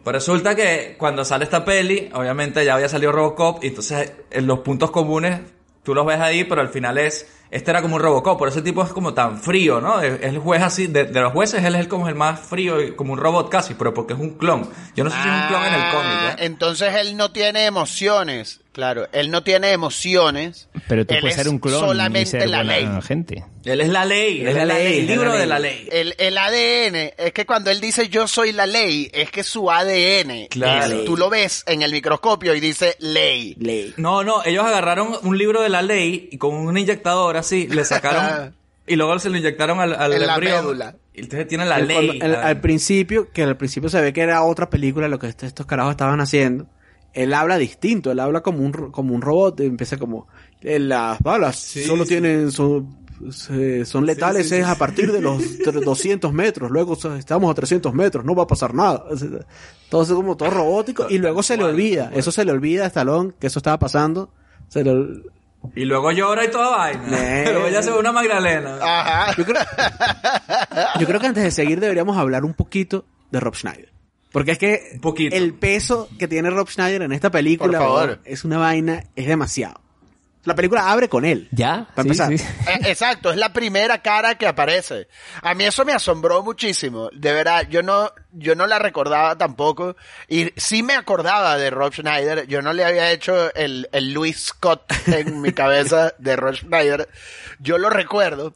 Pues resulta que cuando sale esta peli, obviamente ya había salido Robocop y entonces en los puntos comunes tú los ves ahí, pero al final es, este era como un Robocop, por ese tipo es como tan frío, ¿no? Es el juez así, de, los jueces él es el como el más frío, como un robot casi, pero porque es un clon. Yo no sé si es un clon en el cómic, Ah, ¿eh? Entonces él no tiene emociones. Claro, él no tiene emociones. Pero tú Él puedes es ser un clon y solamente ser la ley. gente. Él es la ley, él es la ley, el libro de la ley. El, el ADN, es que cuando él dice yo soy la ley, es que su ADN, Claro. es- tú lo ves en el microscopio y dice ley. Ley. No, no, ellos agarraron un libro de la ley y con un inyectador así, le sacaron y luego se lo inyectaron al, al En la embrión. médula. Y entonces tiene la El- ley. cuando- el- la- al principio, que al principio se ve que era otra película lo que est- estos carajos estaban haciendo. Él habla distinto, él habla como un, como un robot, empieza como, "Eh, las balas solo sí. tienen, son, se- son letales es a partir de los tre- 200 metros, luego estamos a 300 metros, no va a pasar nada. O sea, Todo es como todo robótico, y luego se le olvida, eso se le olvida a Stallone, que eso estaba pasando, se le, ol- Y luego llora y toda vaina. Nee. Luego ya se ve una Magdalena. Ajá. Yo creo, yo creo que antes de seguir deberíamos hablar un poquito de Rob Schneider. Porque es que Un poquito. el peso que tiene Rob Schneider en esta película Por favor. es una vaina, es demasiado. La película abre con él. ¿Ya? Para Sí, empezar. sí. Eh, Exacto, es la primera cara que aparece. A mí eso me asombró muchísimo. De verdad, yo no, yo no la recordaba tampoco. Y sí me acordaba de Rob Schneider. Yo no le había hecho el, el Louis Scott en mi cabeza de Rob Schneider. Yo lo recuerdo.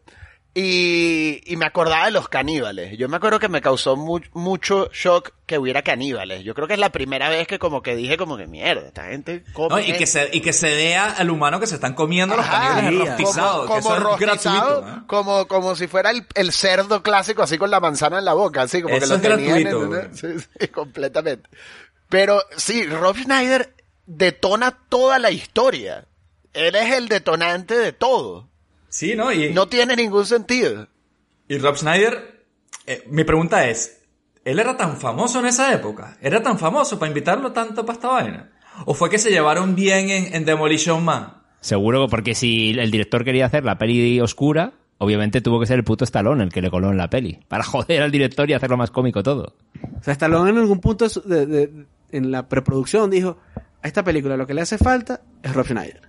Y, y me acordaba de los caníbales. Yo me acuerdo que me causó mu- mucho shock que hubiera caníbales. Yo creo que es la primera vez que como que dije como que mierda, esta gente come No, y, que gente". se, y que se vea al humano que se están comiendo los caníbales rostizados. como, que como eso es rostizado, gratuito. ¿eh? como, como si fuera el, el cerdo clásico, así con la manzana en la boca, así como Eso que lo tenían, gratuito. Sí, sí, completamente. Pero sí, Rob Schneider detona toda la historia. Él es el detonante de todo. Sí, ¿no? Y, No tiene ningún sentido. y Rob Schneider, eh, mi pregunta es, ¿él era tan famoso en esa época? ¿Era tan famoso para invitarlo tanto para esta vaina? ¿O fue que se llevaron bien en, en Demolition Man? Seguro, porque si el director quería hacer la peli oscura, obviamente tuvo que ser el puto Stallone el que le coló en la peli. Para joder al director y hacerlo más cómico todo. O sea, Stallone en algún punto de su- de- de- en la preproducción dijo, a esta película lo que le hace falta es Rob Schneider.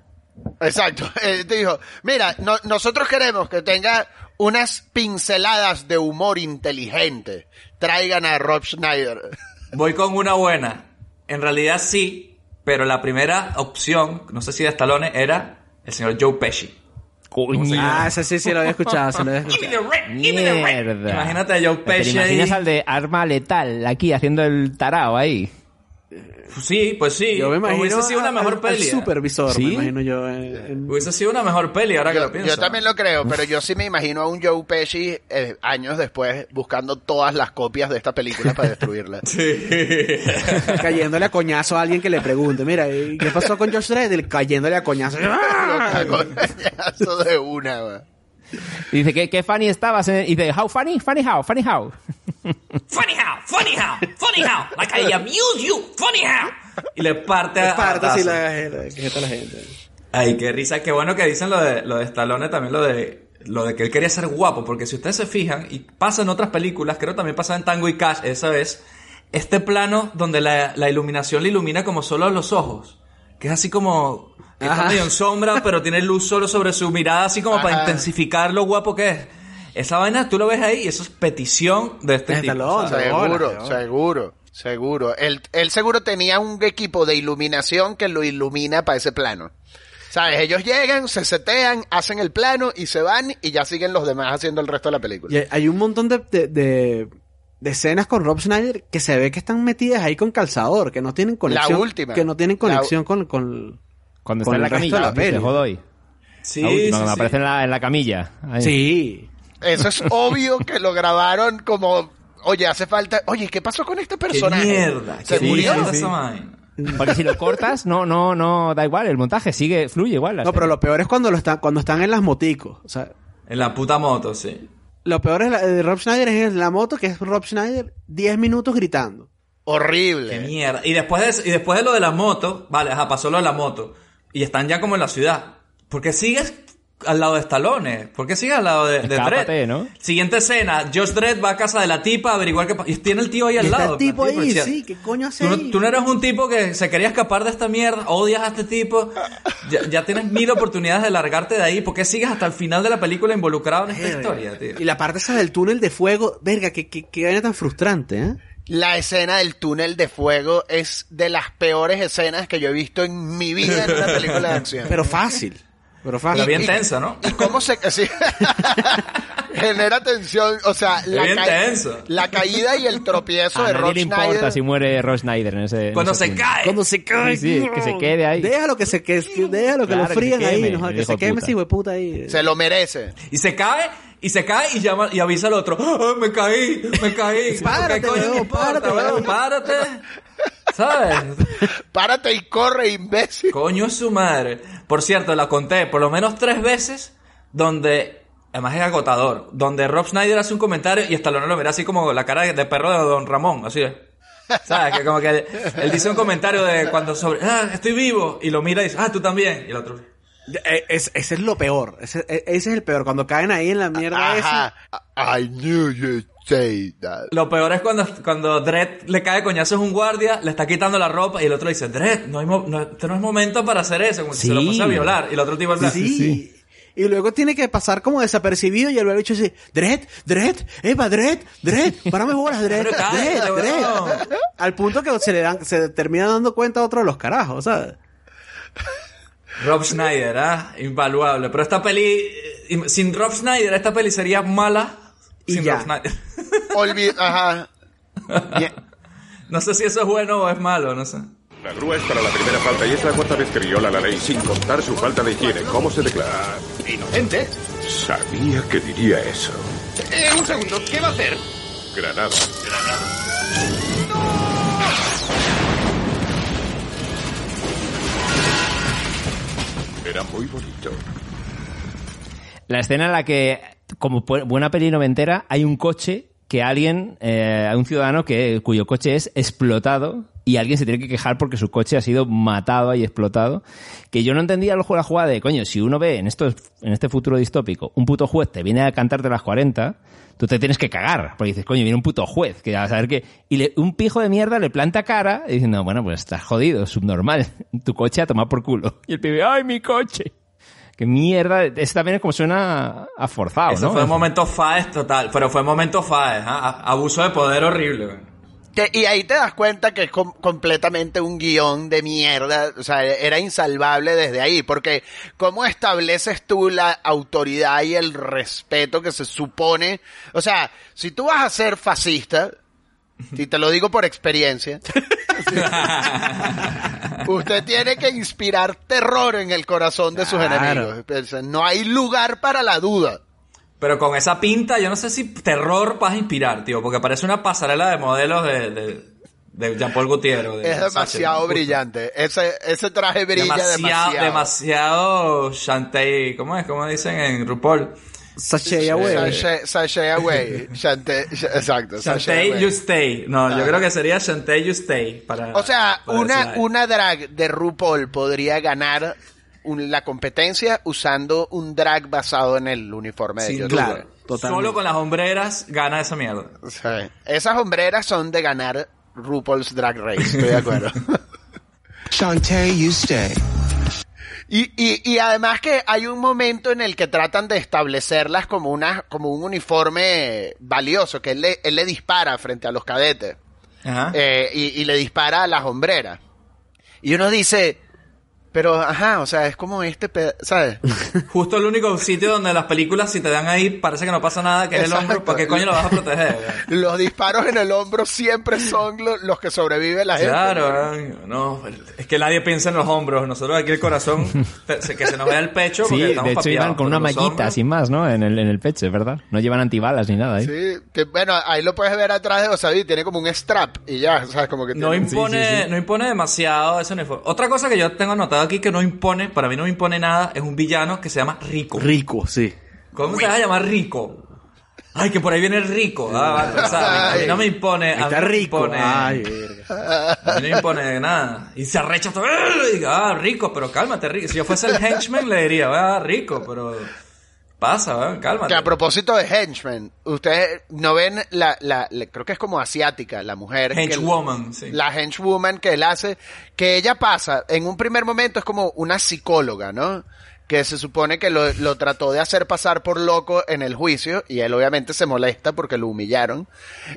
Exacto. Él dijo, mira, no- nosotros queremos que tenga unas pinceladas de humor inteligente. Traigan a Rob Schneider. Voy con una buena. En realidad sí, pero la primera opción, no sé si de Stallone, era el señor Joe Pesci. Ah, ese sí, sí lo había escuchado, se lo había escuchado. Mierda. Imagínate a Joe ¿Te Pesci imaginas ahí. al de arma letal aquí haciendo el tarao ahí? Sí, pues sí. Yo me imagino Hubiese sido una al- mejor al peli. ¿eh? supervisor, ¿Sí? me imagino yo. en- en- Hubiese sido una mejor peli, ahora que lo pienso. yo también lo creo, pero yo sí me imagino a un Joe Pesci eh, años después buscando todas las copias de esta película para destruirla. cayéndole a coñazo a alguien que le pregunte, mira, ¿y ¿qué pasó con Josh Dredd? Cayéndole a coñazo. Eso de una, güey. Y dice, ¿qué, qué funny estabas? en- Y dice, how funny? Funny how? Funny how? Funny how, funny how, funny how. Like I amuse you, funny how. Y le parte a. Parte a así la, la, que está la gente. Ay, qué risa. Qué bueno que dicen lo de, lo de Stallone también, lo de, lo de que él quería ser guapo. Porque si ustedes se fijan, y pasa en otras películas, creo también pasa en Tango y Cash esa vez, este plano donde la, la iluminación le ilumina como solo los ojos. Que es así como, que está Ajá. medio en sombra, pero tiene luz solo sobre su mirada, así como para intensificar lo guapo que es. Esa vaina tú lo ves ahí y eso es petición de este De tipo. Seguro, hola. seguro, seguro. Él, él seguro tenía un equipo de iluminación que lo ilumina para ese plano. ¿Sabes? Ellos llegan, se setean, hacen el plano y se van y ya siguen los demás haciendo el resto de la película. Y hay- un montón de, de, de- de escenas con Rob Schneider que se ve que están metidas ahí con calzador, que no tienen conexión. última. Que no tienen La- conexión con, con... Cuando está en la camilla, la dice, peli. Jodoy. Sí, La última, sí, cuando sí. aparece en la, en la camilla. Ahí. Sí. Eso es obvio que lo grabaron como, oye, hace falta, oye, ¿qué pasó con este Qué personaje? mierda. Se qué murió. mierda esa vaina. Porque si lo cortas, no, no, no, da igual, el montaje sigue, fluye igual. No, pero lo peor es cuando lo están, cuando están en las moticos. O sea, En la puta moto, sí. lo peor es la- de Rob Schneider es la moto, que es Rob Schneider 10 minutos gritando. Horrible. Qué mierda. Y después de, y después de lo de la moto, vale, ajá, pasó lo de la moto. Y están ya como en la ciudad. Porque sigues al lado de Stallone? ¿Por qué sigues al lado de, de Escápate, Dredd? ¿no? Siguiente escena, Josh Dredd va a casa de la tipa a averiguar qué pasa. Y tiene el tío ahí al está lado. el tipo ahí, sí, ¿qué coño hace Tú no, ahí? tú no eres un tipo que se quería escapar de esta mierda, odias a este tipo, ya, ya tienes mil oportunidades de largarte de ahí. ¿Por qué sigues hasta el final de la película involucrado en esta historia, tío? Y la parte esa del túnel de fuego, verga, qué, qué, qué vaina tan frustrante, ¿eh? La escena del túnel de fuego es de las peores escenas que yo he visto en mi vida en una película de acción. Pero fácil. Pero. Pero bien y- tensa, ¿no? ¿Y cómo se... Sí. Genera tensión, o sea, la, bien ca- tenso. la caída y el tropiezo A de nadie Rob le importa Schneider. si muere Ross Snyder en ese. en Cuando ese se punto. cae. Cuando se cae. Sí, sí, que se quede ahí. Déjalo que se que, que- déjalo que Claro, lo que fríen se ahí, queme, no, el que se queme puta. ese hijo de puta ahí. Se lo merece. Y se cae, y se cae y llama y avisa al otro. "Ah, me caí, me caí. Párate, ¿Qué coño importa, párate. Párate. ¿Sabes? Párate y corre, imbécil. Coño es su madre. Por cierto, la conté por lo menos tres veces donde, además es agotador, donde Rob Schneider hace un comentario y Stallone lo mira así como la cara de perro de Don Ramón, así es. ¿Sabes? Que como que él, él dice un comentario de cuando sobre, ah, estoy vivo, y lo mira y dice, ah, tú también. Y el otro, Eh, es- ese es lo peor. Ese, eh, ese es el peor. Cuando caen ahí en la mierda Ajá. I knew you'd say that. Lo peor es cuando, cuando Dredd le cae coñazos a un guardia, le está quitando la ropa y el otro dice, Dredd, no hay mo- no, este no es momento para hacer eso, como si se lo Sí. fuese a violar. Y el otro tipo plan, ese. Sí. Y luego tiene que pasar como desapercibido y el dicho así, Dredd, Dredd, Eva, Dredd, Dredd, párame bolas, Dredd, Dredd, Dredd. Al punto que se le dan, se termina dando cuenta a otro de los carajos, ¿sabes? Rob Schneider, ¿ah? Invaluable. Pero esta peli, eh, sin Rob Schneider, esta peli sería mala Y sin ya. Rob Schneider. Olvi- Ajá. Bien. no sé si eso es bueno o es malo, no sé. La grúa es para la primera falta y es la cuarta vez que viola la ley sin contar su falta de higiene. ¿Cómo se declara? Inocente. Sabía que diría eso. Eh, un segundo, ¿qué va a hacer? Granada. Era muy bonito. La escena en la que, como buena peli noventera, hay un coche que alguien, eh, un ciudadano que, cuyo coche es explotado y alguien se tiene que quejar porque su coche ha sido matado y explotado. Que yo no entendía juego la jugada de, coño, si uno ve en, estos, en este futuro distópico, un puto juez te viene a cantarte las 40, tú te tienes que cagar. Porque dices, coño, viene un puto juez, que a saber que... Y le- un pijo de mierda le planta cara diciendo, bueno, pues estás jodido, subnormal. Tu coche a tomar por culo. Y el pibe, ¡ay, mi coche! Qué mierda. Ese también es como suena a forzado, Eso ¿no? fue un momento faes total, pero fue un momento faes, ¿ah? A- abuso de poder horrible. güey. Que- y ahí te das cuenta que es com- completamente un guion de mierda, o sea, era insalvable desde ahí, porque ¿cómo estableces tú la autoridad y el respeto que se supone? O sea, si tú vas a ser fascista, y te lo digo por experiencia, usted tiene que inspirar terror en el corazón de sus Claro. enemigos. No hay lugar para la duda. Pero con esa pinta, yo no sé si terror vas a inspirar, tío, porque parece una pasarela de modelos de, de, de Jean-Paul Gutiérrez. de Es demasiado brillante. Ese, ese traje brilla demasiado, demasiado. demasiado Shantae, ¿cómo es? ¿Cómo dicen en RuPaul? Sashay away. Sashay, sashay away. Shante- sh- exacto. away. you stay. No, yo Ah. creo que sería Shantae, you stay. Para, O sea, para una, decirla. una drag de RuPaul podría ganar un- la competencia usando un drag basado en el uniforme de Sin ellos. duda. Claro, totalmente. Solo con las hombreras gana esa mierda. Sí. Esas hombreras son de ganar RuPaul's Drag Race, estoy de acuerdo. Shantae, you stay. Y, y, y además que hay un momento en el que tratan de establecerlas como una, como un uniforme valioso, que él le, él le dispara frente a los cadetes. Ajá. eh, y, y le dispara a las hombreras. Y uno dice, pero ajá, o sea, es como este, pe- ¿sabes? Justo el único sitio donde las películas, si te dan ahí, parece que no pasa nada, que es el hombro. ¿Para qué coño lo vas a proteger? Los disparos en el hombro siempre son lo- los que sobrevive la gente. Claro, ay, no, es que nadie piensa en los hombros. Nosotros aquí el corazón, que se nos vea el pecho porque Sí, estamos de hecho iban con una mallita sin más, ¿no? En el, en el pecho, es verdad. No llevan antibalas ni nada, ¿eh? Sí, que bueno, ahí lo puedes ver atrás de Osabi, tiene como un strap y ya, ¿sabes? Como que No tiene- impone, no impone demasiado ese uniforme. Otra cosa que yo tengo aquí que no impone, para mí no impone nada, es un villano que se llama Rico. Rico, sí. ¿Cómo se va a llamar Rico? Ay, que por ahí viene el rico. Ah, va a empezar. A mí no me impone. A Está me rico. impone- Ay. A mí no me impone nada. Y se arrecha todo. ah, rico, pero cálmate, rico. Si yo fuese el henchman, le diría, ah, rico, pero. Pasa, ¿eh? cálmate. Que a propósito de henchmen, ustedes no ven la, la, la- creo que es como asiática, la mujer. Henchwoman, sí. La henchwoman que él hace, que ella pasa, en un primer momento es como una psicóloga, ¿no? Que se supone que lo, lo trató de hacer pasar por loco en el juicio, y él obviamente se molesta porque lo humillaron.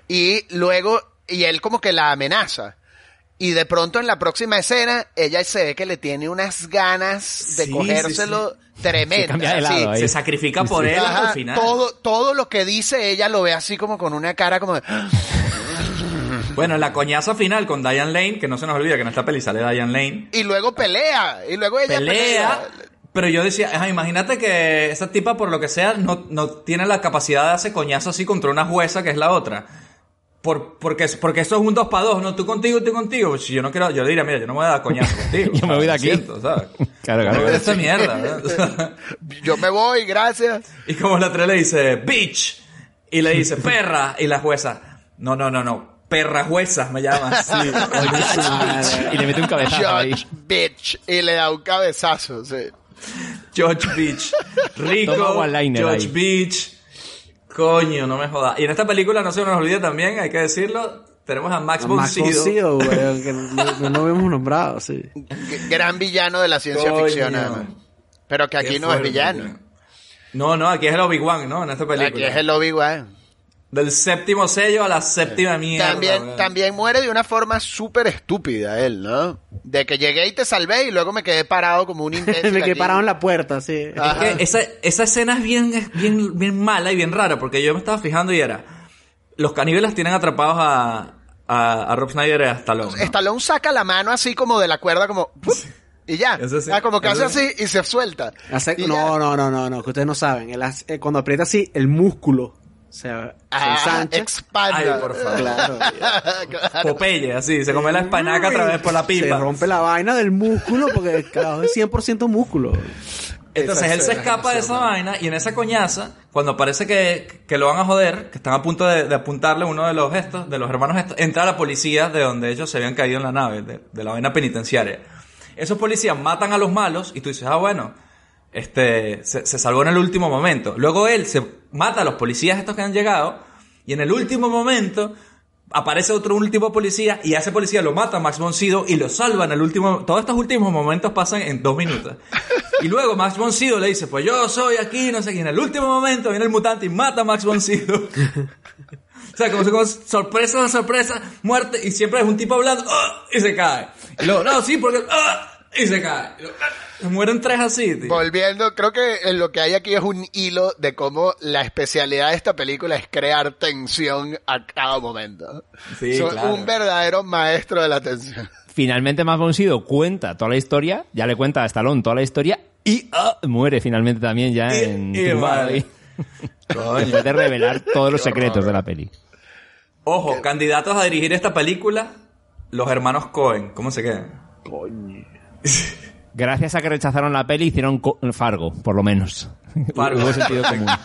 Y luego, y él como que la amenaza. Y de pronto en la próxima escena, ella se ve que le tiene unas ganas de Sí, cogérselo Se tremendas. Se sacrifica por él hasta Ajá, el final. Todo, todo lo que dice ella lo ve así como con una cara como de... Bueno, la coñaza final con Diane Lane, que no se nos olvida que en esta peli sale Diane Lane. Y luego pelea. Y luego ella pelea. pelea. Pero yo decía, ajá, imagínate que esa tipa, por lo que sea, no, no tiene la capacidad de hacer coñazo así contra una jueza que es la otra. Por, porque, porque eso es un dos para dos, ¿no? Tú contigo y tú contigo. Si yo no quiero, yo le diría, mira, yo no me voy a dar coñazo contigo. Yo me voy de aquí. Siento, ¿sabes? Claro, claro. me esta mierda. Yo me voy, gracias. Y como la otra le dice, bitch. Y le dice, perra. Y la jueza, no, no, no, no. Perra jueza me llama. Sí. y le mete un cabezazo ahí. George Bitch. Y le da un cabezazo, sí. George Beach. Rico. George ahí. Beach. Coño, no me jodas. Y en esta película, no se nos olvide también, hay que decirlo, tenemos a Max von Sydow. Que no, no lo hemos nombrado, sí. Gran villano de la ciencia Coño. ficción, además. Pero que aquí Qué no es villano. tío. No, no, aquí es el Obi-Wan, ¿no? En esta película. Aquí es el Obi-Wan. Del séptimo sello a la séptima mierda. También, también muere de una forma súper estúpida él, ¿no? De que llegué y te salvé y luego me quedé parado como un imbécil. Me quedé allí. parado en la puerta, sí. Es que esa, esa escena es bien, bien, bien mala y bien rara, porque yo me estaba fijando y era, los caníbales tienen atrapados a, a, a Rob Schneider y a Stallone. ¿no? Stallone saca la mano así como de la cuerda, como... ¡pup! Y ya. Eso sí, Ah, como que hace así y se suelta. Hace- Y no, ya. no, no, no, no, que ustedes no saben. El eh, cuando aprieta así, el músculo se, se Ah, ensancha. expanda. Ay, por favor. Claro. Claro. Popeye, así, se come la espanaca a través por la Se pipa. rompe la vaina del músculo porque carajo, es 100% músculo. Entonces Esa él se escapa de esa vaina y en esa coñaza, cuando parece que, que lo van a joder, que están a punto de, de apuntarle uno de los gestos, de los hermanos estos, entra la policía de donde ellos se habían caído en la nave, de, de la vaina penitenciaria. Esos policías matan a los malos y tú dices, ah, bueno, este, se, se salvó en el último momento. Luego él se mata a los policías estos que han llegado y en el último momento aparece otro último policía y a ese policía lo mata Max von Sydow y lo salva en el último... Todos estos últimos momentos pasan en dos minutos. Y luego Max von Sydow le dice, pues yo soy aquí, no sé qué. En el último momento viene el mutante y mata a Max von Sydow. O sea, como, como sorpresa, sorpresa, muerte, y siempre es un tipo hablando, ¡ah! y se cae. Y luego, no, sí, porque, ¡ah! Y se cae. Mueren tres así, tío. Volviendo, creo que en lo que hay aquí es un hilo de cómo la especialidad de esta película es crear tensión a cada momento. Sí, Son claro. un verdadero maestro de la tensión. Finalmente Max von Sydow cuenta toda la historia, ya le cuenta a Stallone toda la historia y ah, muere finalmente también ya Y- en y vale. ahí. Después de revelar todos los secretos de la peli. Ojo, candidatos a dirigir esta película, los hermanos Cohen. ¿Cómo se quedan? Gracias a que rechazaron la peli hicieron Fargo, por lo menos. Fargo. Hubo sentido común.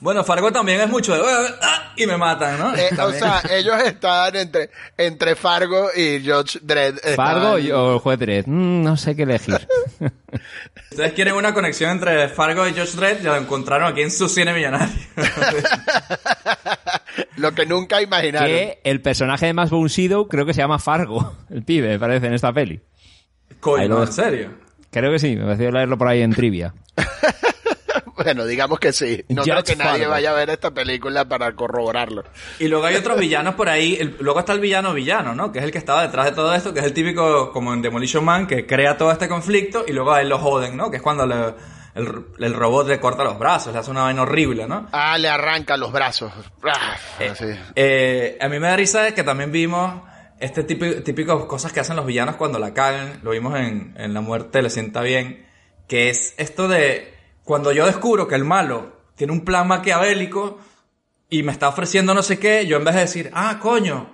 Bueno, Fargo también es mucho de, ¡ah! y me matan, ¿no? Eh, o sea, ellos estaban entre, entre Fargo y George Dredd. Fargo Estaban- o el juez Dredd. Mm, no sé qué elegir. Ustedes quieren una conexión entre Fargo y Josh Dredd, ya lo encontraron aquí en su cine millonario. Lo que nunca imaginaron. que el personaje de Max von Sydow creo que se llama Fargo, el pibe, me parece, en esta peli. Coño, ¿en serio? Creo que sí, me pareció leerlo por ahí en trivia. Bueno, digamos que sí. No creo George que nadie Fargo. vaya a ver esta película para corroborarlo. Y luego hay otros villanos por ahí. El- luego está el villano villano, ¿no? Que es el que estaba detrás de todo esto, que es el típico, como en Demolition Man, que crea todo este conflicto y luego a él lo joden, ¿no? Que es cuando le- el, el robot le corta los brazos, le hace una vaina horrible, ¿no? Ah, le arranca los brazos. Ah, así. Eh, a mí me da risa de que también vimos este típico, típico cosas que hacen los villanos cuando la cagan. Lo vimos en, en La muerte le sienta bien. Que es esto de cuando yo descubro que el malo tiene un plan maquiavélico y me está ofreciendo no sé qué, yo en vez de decir, ah, coño,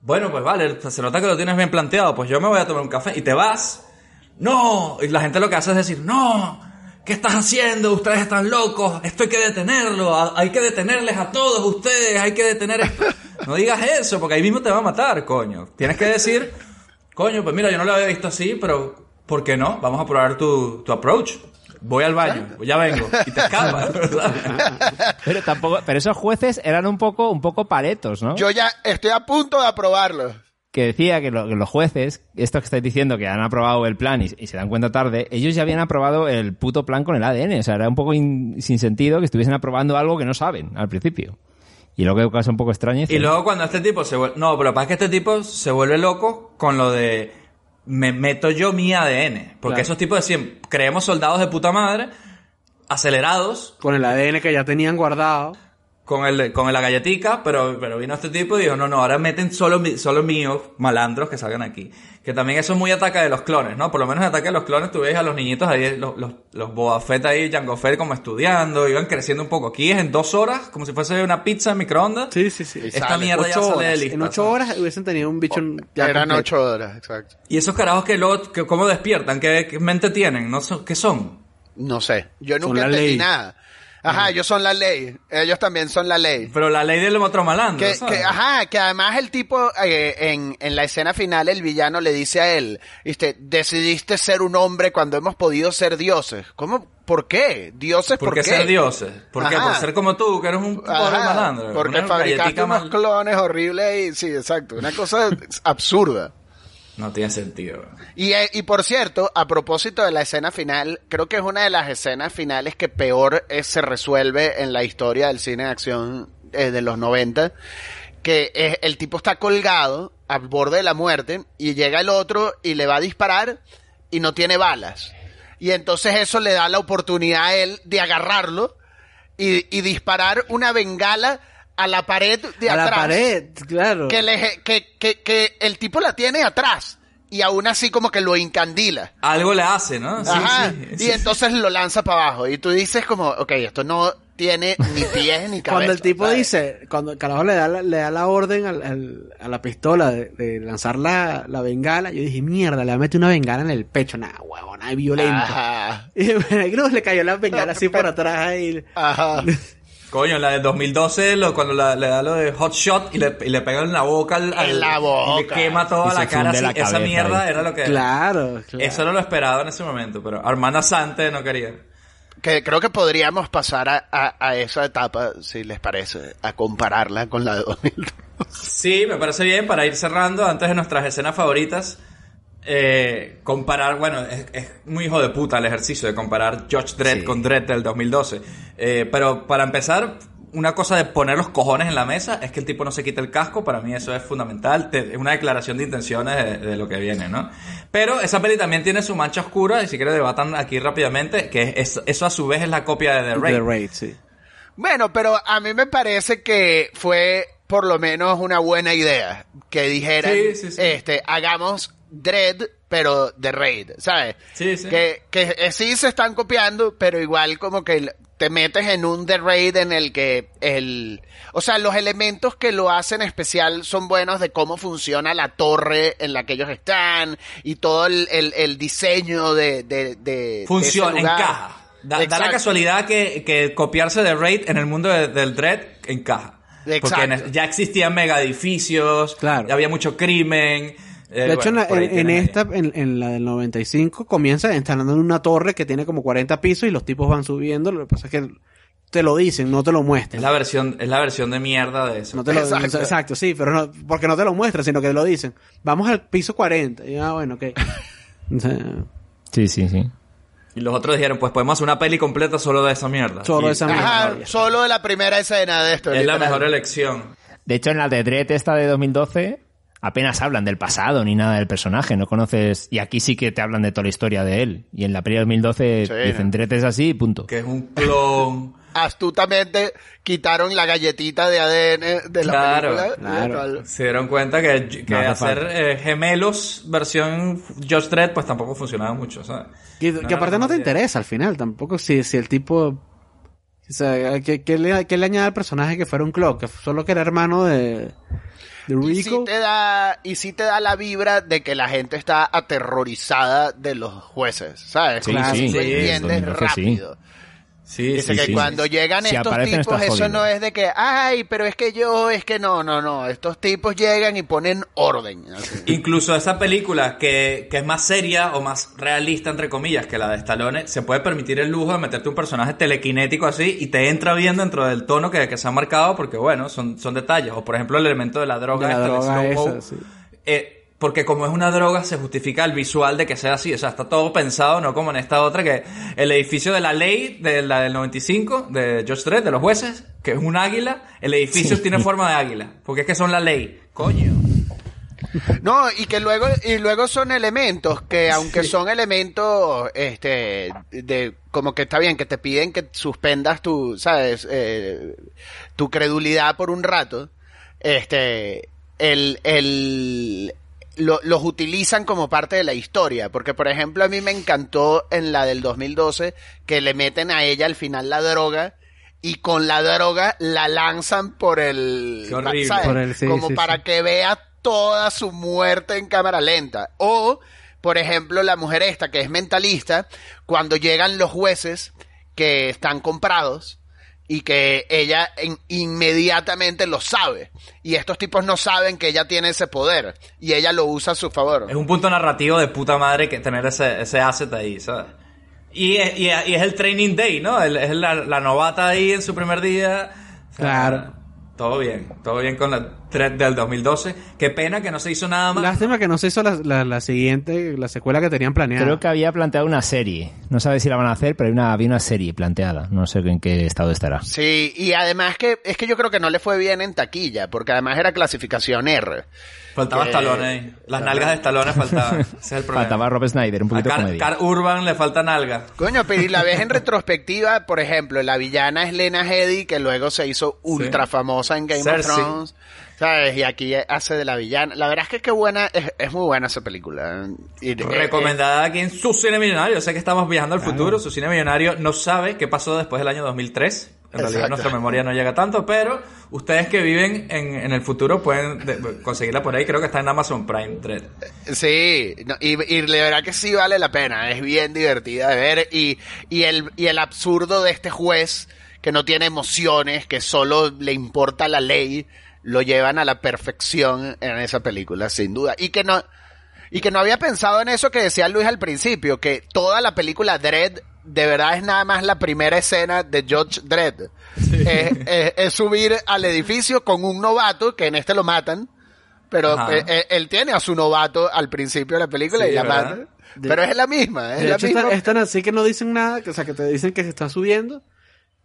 bueno, pues vale, se nota que lo tienes bien planteado, pues yo me voy a tomar un café y te vas. No, y la gente lo que hace es decir, no, ¿qué estás haciendo? Ustedes están locos, esto hay que detenerlo, hay que detenerles a todos ustedes, hay que detener esto. No digas eso, porque ahí mismo te va a matar, coño. Tienes que decir, coño, pues mira, yo no lo había visto así, pero ¿por qué no? Vamos a probar tu, tu approach. Voy al baño, ya vengo, y te escapas. ¿verdad? Pero tampoco, pero esos jueces eran un poco, un poco paletos, ¿no? Yo ya estoy a punto de aprobarlo. que decía que, lo- que los jueces, esto que estáis diciendo, que han aprobado el plan y, y se dan cuenta tarde, ellos ya habían aprobado el puto plan con el ADN. O sea, era un poco in- sin sentido que estuviesen aprobando algo que no saben al principio. Y lo que causa un poco extraño Y luego cuando este tipo se vuelve... No, pero lo que pasa es que este tipo se vuelve loco con lo de... Me meto yo mi ADN. Porque Claro. esos tipos decían, creemos soldados de puta madre, acelerados, Con el ADN que ya tenían guardado. Con el con la galletica, pero, pero vino este tipo y dijo, no, no, ahora meten solo, solo míos, malandros que salgan aquí. Que también eso es muy ataque de los clones, ¿no? Por lo menos en ataque de los clones tú ves a los niñitos ahí, los, los, los Boba Fett ahí, Jango Fett como estudiando, iban creciendo un poco. Aquí es en dos horas, como si fuese una pizza en microondas. Sí, sí, sí. Esta mierda ya Ocho sale horas. lista. En ocho horas hubiesen tenido un bicho ya Eran completo. ocho horas, exacto. Y esos carajos que luego, que, ¿cómo despiertan? ¿Qué, qué mente tienen? ¿No son, ¿Qué son? No sé. Yo nunca entendí ley. nada. Ajá, ellos son la ley. Ellos también son la ley. Pero la ley del otro malandro, Que, ¿sabes? que- ajá, que además el tipo, eh, en, en la escena final, el villano le dice a él, este, decidiste ser un hombre cuando hemos podido ser dioses. ¿Cómo? ¿Por qué? ¿Dioses por, ¿Por qué ser dioses? ¿Por qué? Por ser como tú, que eres un pobre malandro. Porque fabricaste unos mal- clones horribles y, sí, exacto, una cosa absurda. No tiene sentido. Y, eh, y por cierto, a propósito de la escena final, creo que es una de las escenas finales que peor eh, se resuelve en la historia del cine de acción eh, de los 90, que es, el tipo está colgado al borde de la muerte y llega el otro y le va a disparar y no tiene balas. Y entonces eso le da la oportunidad a él de agarrarlo y, y disparar una bengala a la pared de A la atrás pared, claro. que, le- que, que, que el tipo la tiene atrás y aún así como que lo incandila. Algo le hace, ¿no? Sí, Ajá. sí, y sí. entonces lo lanza para abajo. Y tú dices como, ok, esto no tiene ni pies ni cabeza. Cuando el tipo ¿sabes? dice, cuando el carajo le da la, le da la orden al- al- a la pistola de, de lanzar la, la bengala, yo dije, mierda, le va a meter una bengala en el pecho, nada, huevona, es violento. Ajá. Y bueno, le cayó la bengala así por atrás ahí. Ajá. Coño, la de 2012, lo, cuando la- le da lo de Hot Shot y le, y le pegan en la boca al, al- En la boca. y le quema toda Y la cara así. la Esa mierda ahí. era lo que Claro, claro. Eso no lo esperaba en ese momento, pero Armanda Sante no quería. Que creo que podríamos pasar a, a- a esa etapa, si les parece, a compararla con la de 2002. Sí, me parece bien para ir cerrando antes de nuestras escenas favoritas. Eh, comparar, bueno, es, es muy hijo de puta el ejercicio de comparar George Dredd Sí. con Dredd del 2012. Eh, pero para empezar, una cosa de poner los cojones en la mesa es que el tipo no se quite el casco. Para mí eso es fundamental. Es una declaración de intenciones de, de lo que viene, ¿no? Pero esa peli también tiene su mancha oscura y si quieres debatan aquí rápidamente que es- eso a su vez es la copia de The Raid. The Raid, sí. Bueno, pero a mí me parece que fue por lo menos una buena idea que dijeran, Sí, sí, sí. este, hagamos Dread, pero de Raid, ¿sabes? Sí, sí. Que, que eh, sí se están copiando, pero igual como que te metes en un The Raid en el que el, o sea, los elementos que lo hacen especial son buenos de cómo funciona la torre en la que ellos están y todo el, el- el diseño de, de, de- Funciona, encaja. Da, da la casualidad que, que copiarse de Raid en el mundo de- del Dread encaja. Porque Exacto. ya existían mega edificios, Claro. ya había mucho crimen. Eh, De hecho, en, bueno, en- esta, en, en la del 95, comienza instalando en una torre que tiene como 40 pisos y los tipos van subiendo. Lo que pasa es que te lo dicen, no te lo Es muestran. la versión, es la versión de mierda de eso. No te lo, Exacto. exacto. sí, pero no, porque no te lo muestran, sino que te lo dicen. Vamos al piso 40. Y ah, bueno, ok. Sí, sí, sí. Y los otros dijeron, pues podemos hacer una peli completa solo de esa mierda. Solo Y de esa mierda. Ajá, solo de la primera escena de esto. Es la mejor elección. De hecho, en la de Dredd esta de 2012 apenas hablan del pasado ni nada del personaje, no conoces... Y aquí sí que te hablan de toda la historia de él. Y en la peli de 2012 Sí, dicen ¿no? Dredd es así y punto. Que es un clon. Astutamente quitaron la galletita de ADN de la Claro, película. claro. Se dieron cuenta que, que No hace hacer eh, gemelos versión George Dredd pues tampoco funcionaba mucho, ¿sabes? Que, No que era aparte no te idea. interesa al final, tampoco si, si el tipo... O sea, ¿qué, qué le, qué le añade al personaje que fuera un clon? Que solo que era hermano de... Y sí te da, y sí te da la vibra de que la gente está aterrorizada de los jueces, ¿sabes? Sí, Como sí, sí, entiendes 2012 sí. Sí, Dice sí, que sí. cuando llegan Si estos tipos, eso no es de que, ay, pero es que yo, es que no, no, no. Estos tipos llegan y ponen orden. así. Incluso esa película que, que es más seria o más realista, entre comillas, que la de Stallone, se puede permitir el lujo de meterte un personaje telequinético así y te entra bien dentro del tono que, que se ha marcado porque, bueno, son, son detalles. O, por ejemplo, el elemento de la droga. De la esta, el droga slow-mo. esa, sí. Eh, porque como es una droga, se justifica el visual de que sea así. O sea, está todo pensado, no como en esta otra que el edificio de la ley, de la del 95, de George Dredd, de los jueces, que es un águila, el edificio tiene forma de águila. Porque es que son la ley. Coño. No, y que luego, y luego son elementos que, aunque son elementos, este, de, como que está bien, que te piden que suspendas tu, sabes, Eh, tu credulidad por un rato, este, el, el, lo- los utilizan como parte de la historia, porque por ejemplo a mí me encantó en la del 2012 que le meten a ella al final la droga y con la droga la lanzan por el. Por el- sí, como sí, para sí. que vea toda su muerte en cámara lenta. O, por ejemplo, la mujer esta que es mentalista, cuando llegan los jueces que están comprados y que ella en- inmediatamente lo sabe. Y estos tipos no saben que ella tiene ese poder y ella lo usa a su favor. Es un punto narrativo de puta madre que tener ese, ese asset ahí, ¿sabes? Y es, y es- y es el training day, ¿no? El- es la, la novata ahí en su primer día. O sea, Claro. Todo bien, todo bien con la del 2012. Qué pena que no se hizo nada más. Lástima que no se hizo la, la, la siguiente, la secuela que tenían planeada. Creo que había planteado una serie. No sabe si la van a hacer, pero hay una, había una serie planteada. No sé en qué estado estará. Sí, y además que es que yo creo que no le fue bien en taquilla, porque además era clasificación R. Faltaba que- Stallone ahí. Las nalgas de Stallone faltaban. Ese es el problema. Faltaba Rob Snyder, un A poquito de Car, comedia. Car Urban le falta nalga. Coño, pero y la ves en retrospectiva, por ejemplo, la villana es Lena Headey, que luego se hizo ultra famosa en Game Cersei. of Thrones. ¿Sabes? Y aquí hace de la villana. La verdad es que qué buena, es, es muy buena esa película. Y, eh, Recomendada aquí en su cine millonario. Sé que estamos viajando al futuro. Su cine millonario no sabe qué pasó después del año 2003. En realidad nuestra memoria no llega tanto, pero ustedes que viven en, en el futuro pueden de- conseguirla por ahí. Creo que está en Amazon Prime Dread. eh, sí, no, y, y la verdad que sí vale la pena. Es bien divertida de ver. Y, y, el, y el absurdo de este juez, que no tiene emociones, que solo le importa la ley, lo llevan a la perfección en esa película, sin duda. Y que no, Y que no había pensado en eso que decía Luis al principio, que toda la película Dredd de verdad es nada más la primera escena de George Dredd. Es, es- es subir al edificio con un novato, que en este lo matan, pero Ajá. eh, eh, él tiene a su novato al principio de la película Sí, y la matan. Pero es la misma, es De la hecho, misma. están, están así que no dicen nada, que, o sea, que te dicen que se está subiendo,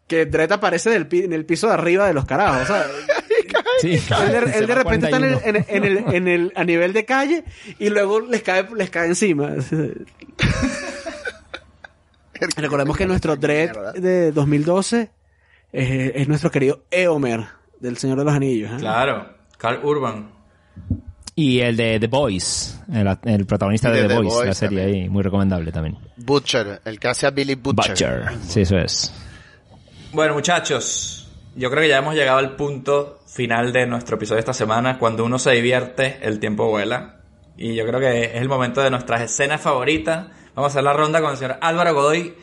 que Dredd aparece del pi- en el piso de arriba de los carajos, ¿sabes? Sí, Él de, él repente está en el, 41. en, en el, en el, a nivel de calle y luego les cae, les cae encima. Recordemos que nuestro Mierda. de 2012 es, es nuestro querido Eomer del Señor de los Anillos. ¿eh? Claro, Carl Urban. Y el de The Boys, el, el protagonista de, de The, The Boys, la serie también. ahí, muy recomendable también. Butcher, el que hace a Billy Butcher. Butcher, sí, eso es. Bueno, muchachos, yo creo que ya hemos llegado al punto final de nuestro episodio de esta semana. Cuando uno se divierte, el tiempo vuela. Y yo creo que es el momento de nuestras escenas favoritas. Vamos a hacer la ronda con el señor Álvaro Godoy,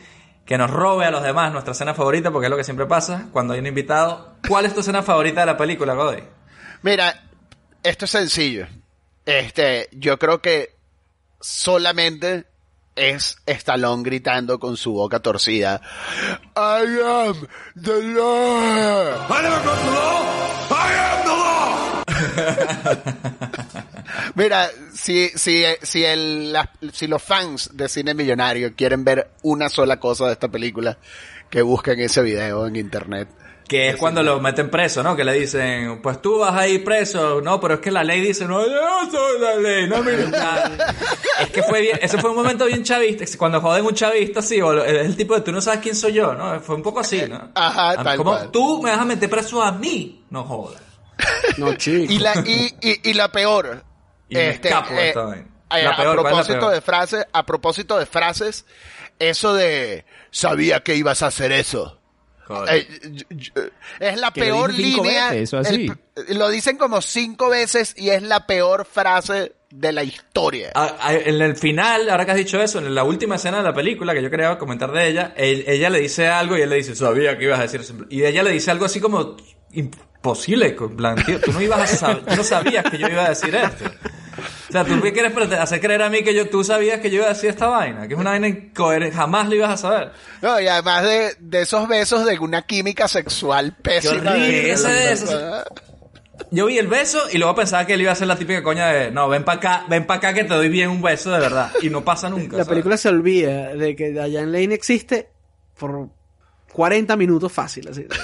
que nos robe a los demás nuestra escena favorita, porque es lo que siempre pasa cuando hay un invitado. ¿Cuál es tu escena favorita de la película, Godoy? Mira, esto es sencillo. Este, yo creo que solamente es Stallone gritando con su boca torcida. I am the law. I never the law. I am the law. Mira, si, si, si, el, la- si los fans de Cine Millonario quieren ver una sola cosa de esta película, que busquen ese video en internet. Que es cuando lo meten preso, ¿no? Que le dicen, pues tú vas a ir preso. No, pero es que la ley dice, no, yo no soy la ley, no me Es que fue bien, ese fue un momento bien chavista. Cuando joden un chavista, sí, o es el tipo de tú no sabes quién soy yo, ¿no? Fue un poco así, ¿no? Ajá, A- tal como cual. tú me vas a meter preso a mí, no jodas. No, chico. Y la, y, y, y la peor. Y me este, escapo eh, eh, La a peor, ¿cuál es la propósito peor? de frases, a propósito de frases, eso de sabía que ibas a hacer eso. Eh, yo- es la peor línea. veces o así. el- lo dicen como cinco veces y es la peor frase de la historia. Ah, ah, En el final, ahora que has dicho eso, en la última escena de la película que yo quería comentar de ella, él- ella le dice algo y él le dice, sabía que ibas a decir eso. Y ella le dice algo así como imposible, en plan, tío, tú no ibas a saber, tú no sabías que yo iba a decir esto. O sea, tú qué quieres hacer creer a mí que yo, tú sabías que yo iba a decir esta vaina, que es una vaina incoherente, jamás lo ibas a saber. No, y además de, de esos besos de una química sexual pésima. de- ese de esos. Yo vi el beso y luego pensaba que él iba a hacer la típica coña de, no, ven para acá, ven para acá que te doy bien un beso de verdad. Y no pasa nunca. La ¿sabes? película se olvida de que Diane Lane existe por 40 minutos fácil, así.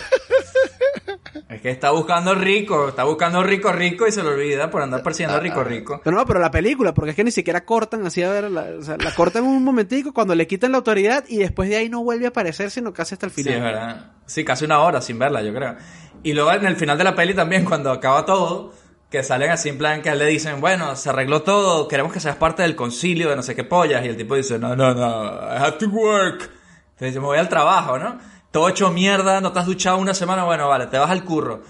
Es que está buscando rico, está buscando rico rico y se lo olvida por andar persiguiendo a rico rico. Pero no, pero la película, porque es que ni siquiera cortan así a ver, la, o sea, la cortan un momentico cuando le quitan la autoridad y después de ahí no vuelve a aparecer, sino casi hasta el Sí, final. es verdad. Sí, casi una hora sin verla, yo creo. Y luego en el final de la peli también, cuando acaba todo, que salen así en plan que le dicen, bueno, se arregló todo, queremos que seas parte del concilio de no sé qué pollas. Y el tipo dice, no, no, no, I have to work. Entonces me voy al trabajo, ¿no? Todo hecho mierda, no te has duchado una semana, bueno, vale, te vas al curro.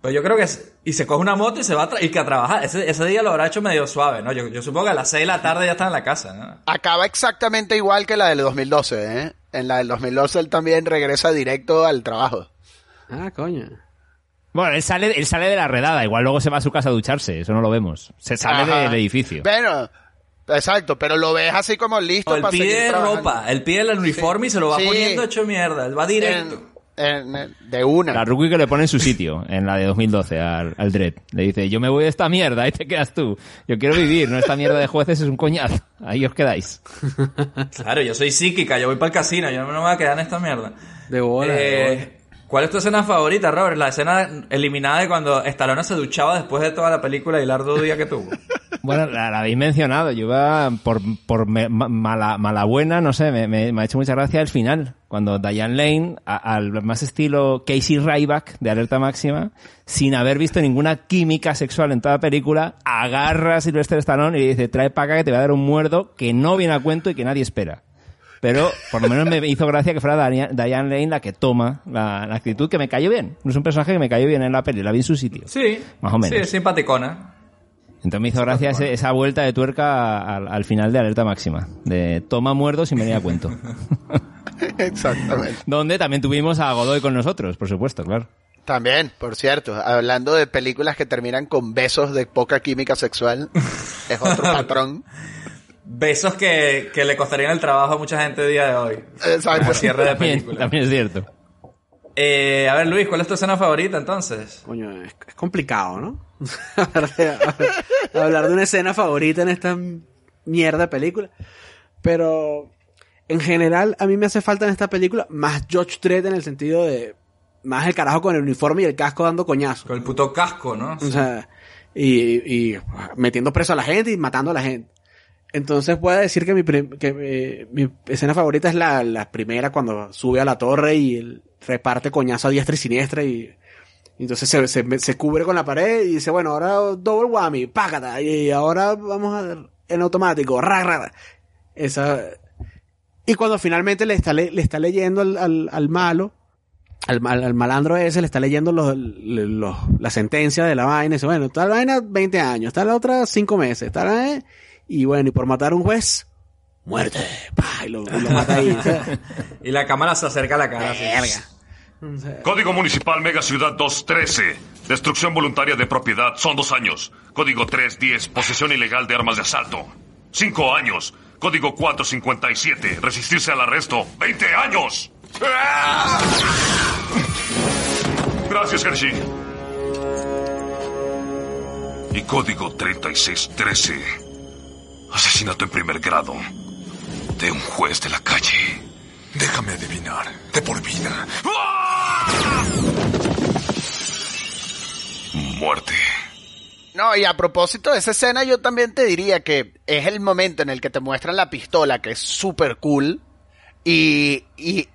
Pero yo creo que... es- Y se coge una moto y se va a, tra- y que a trabajar. Ese, ese día lo habrá hecho medio suave, ¿no? Yo, yo supongo que a las 6 de la tarde ya está en la casa, ¿no? Acaba exactamente igual que la del 2012, ¿eh? En la del 2012 él también regresa directo al trabajo. Ah, coño. Bueno, él sale, él sale de la redada, igual luego se va a su casa a ducharse, eso no lo vemos. Se sale Ajá. del edificio. Bueno, exacto, pero lo ves así como listo O el para seguir de ropa, el pie del uniforme y se lo va Sí. poniendo hecho mierda. Va directo. En- en- de una. La rookie que le pone en su sitio, en la de 2012, al, al Dredd. Le dice, yo me voy de esta mierda, ahí te quedas tú. Yo quiero vivir, no esta mierda de jueces es un coñazo. Ahí os quedáis. Claro, yo soy psíquica, yo voy para el casino, yo no me voy a quedar en esta mierda. De bola, de Eh, ¿Cuál es tu escena favorita, Robert? La escena eliminada de cuando Stallone se duchaba después de toda la película y el arduo día que tuvo. Bueno, la, la habéis mencionado, yo iba por, por mala, mala buena, no sé, me, ha hecho mucha gracia el final, cuando Diane Lane, al más estilo Casey Ryback de Alerta Máxima, sin haber visto ninguna química sexual en toda la película, agarra a Sylvester Stallone y le dice, trae para acá que te voy a dar un muerdo que no viene a cuento y que nadie espera. Pero por lo menos me hizo gracia que fuera Diane Lane la que toma la, la actitud que me cayó bien. Es un personaje que me cayó bien en la peli, la vi en su sitio. Sí, Más o menos. Sí, es simpaticona. Entonces me hizo gracia ese- esa vuelta de tuerca al, al final de Alerta Máxima. De toma muerdo sin venir a cuento. Exactamente. Donde también tuvimos a Godoy con nosotros, por supuesto, claro. También, por cierto, hablando de películas que terminan con besos de poca química sexual, es otro patrón. Besos que, que le costarían el trabajo a mucha gente el día de hoy. Exacto. Cierre de También, película. también es cierto. Eh, a ver, Luis, ¿cuál es tu escena favorita entonces? Coño, es, es complicado, ¿no? hablar, de, hablar de una escena favorita en esta mierda de película. Pero en general a mí me hace falta en esta película más George Dredd en el sentido de más el carajo con el uniforme y el casco dando coñazos. Con el puto casco, ¿no? O sea, y, y metiendo preso a la gente y matando a la gente. Entonces puedo decir que mi, que eh, mi escena favorita es la, la primera cuando sube a la torre y reparte coñazo a diestra y siniestra y, entonces se, se, se cubre con la pared y dice, bueno, ahora double whammy, págata, y ahora vamos a en automático, ra, ra. Esa, y cuando finalmente le está, le, le está leyendo al, al, al malo, al, al malandro ese, le está leyendo los, los- la sentencia de la vaina, y dice, bueno, tal vaina 20 años, tal otra 5 meses, tal vaina, y bueno, y por matar a un juez, muerte, pa, y lo, y lo mata ahí. Y la cámara se acerca a la cara. verga. Código Municipal Mega Ciudad 213. Destrucción voluntaria de propiedad son dos años. Código 310. Posesión ilegal de armas de asalto. Cinco años. Código 457. Resistirse al arresto. 20 años. Gracias, Hershey. Y código 3613. Asesinato en primer grado. De un juez de la calle. Déjame adivinar. De por vida. Muerte. No, y a propósito de esa escena, yo también te diría que es el momento en el que te muestran la pistola, que es súper cool, y, y,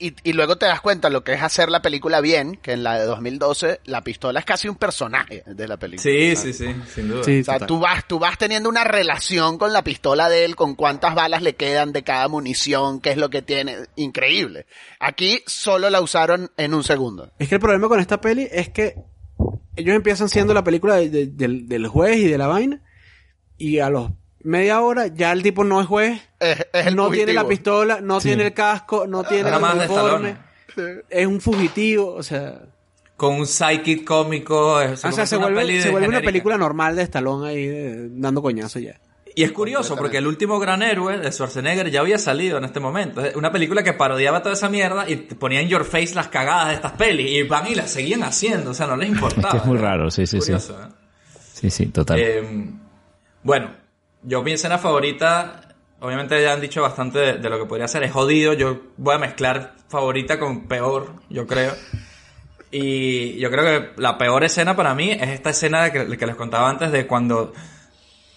y luego te das cuenta lo que es hacer la película bien, que en la de 2012 la pistola es casi un personaje de la película. Sí, ¿sabes? sí, sí, sin duda. Sí, O sea, total. tú vas, tú vas teniendo una relación con la pistola de él, con cuántas balas le quedan de cada munición, qué es lo que tiene. Increíble. Aquí solo la usaron en un segundo. Es que el problema con esta peli es que ellos empiezan siendo la película de- de- del, del juez y de la vaina y a los media hora ya el tipo no es juez, Es, es el no tiene la pistola, no Sí. tiene el casco, no tiene Era el uniforme, es un fugitivo, o sea, Con un psychic cómico. es- o sea, se vuelve, se vuelve una película normal de Stallone ahí de- dando coñazo ya. Y es curioso porque el último gran héroe de Schwarzenegger ya había salido en este momento. Es una película que parodiaba toda esa mierda y te ponía en your face las cagadas de estas pelis. Y van y las seguían haciendo, o sea, no les importaba. que es muy raro, sí, sí, sí. Curioso, ¿eh? Sí, sí, total. Eh, bueno, yo mi escena favorita, obviamente ya han dicho bastante de, de lo que podría ser, es jodido, yo voy a mezclar favorita con peor, yo creo. Y yo creo que la peor escena para mí es esta escena que, que les contaba antes de cuando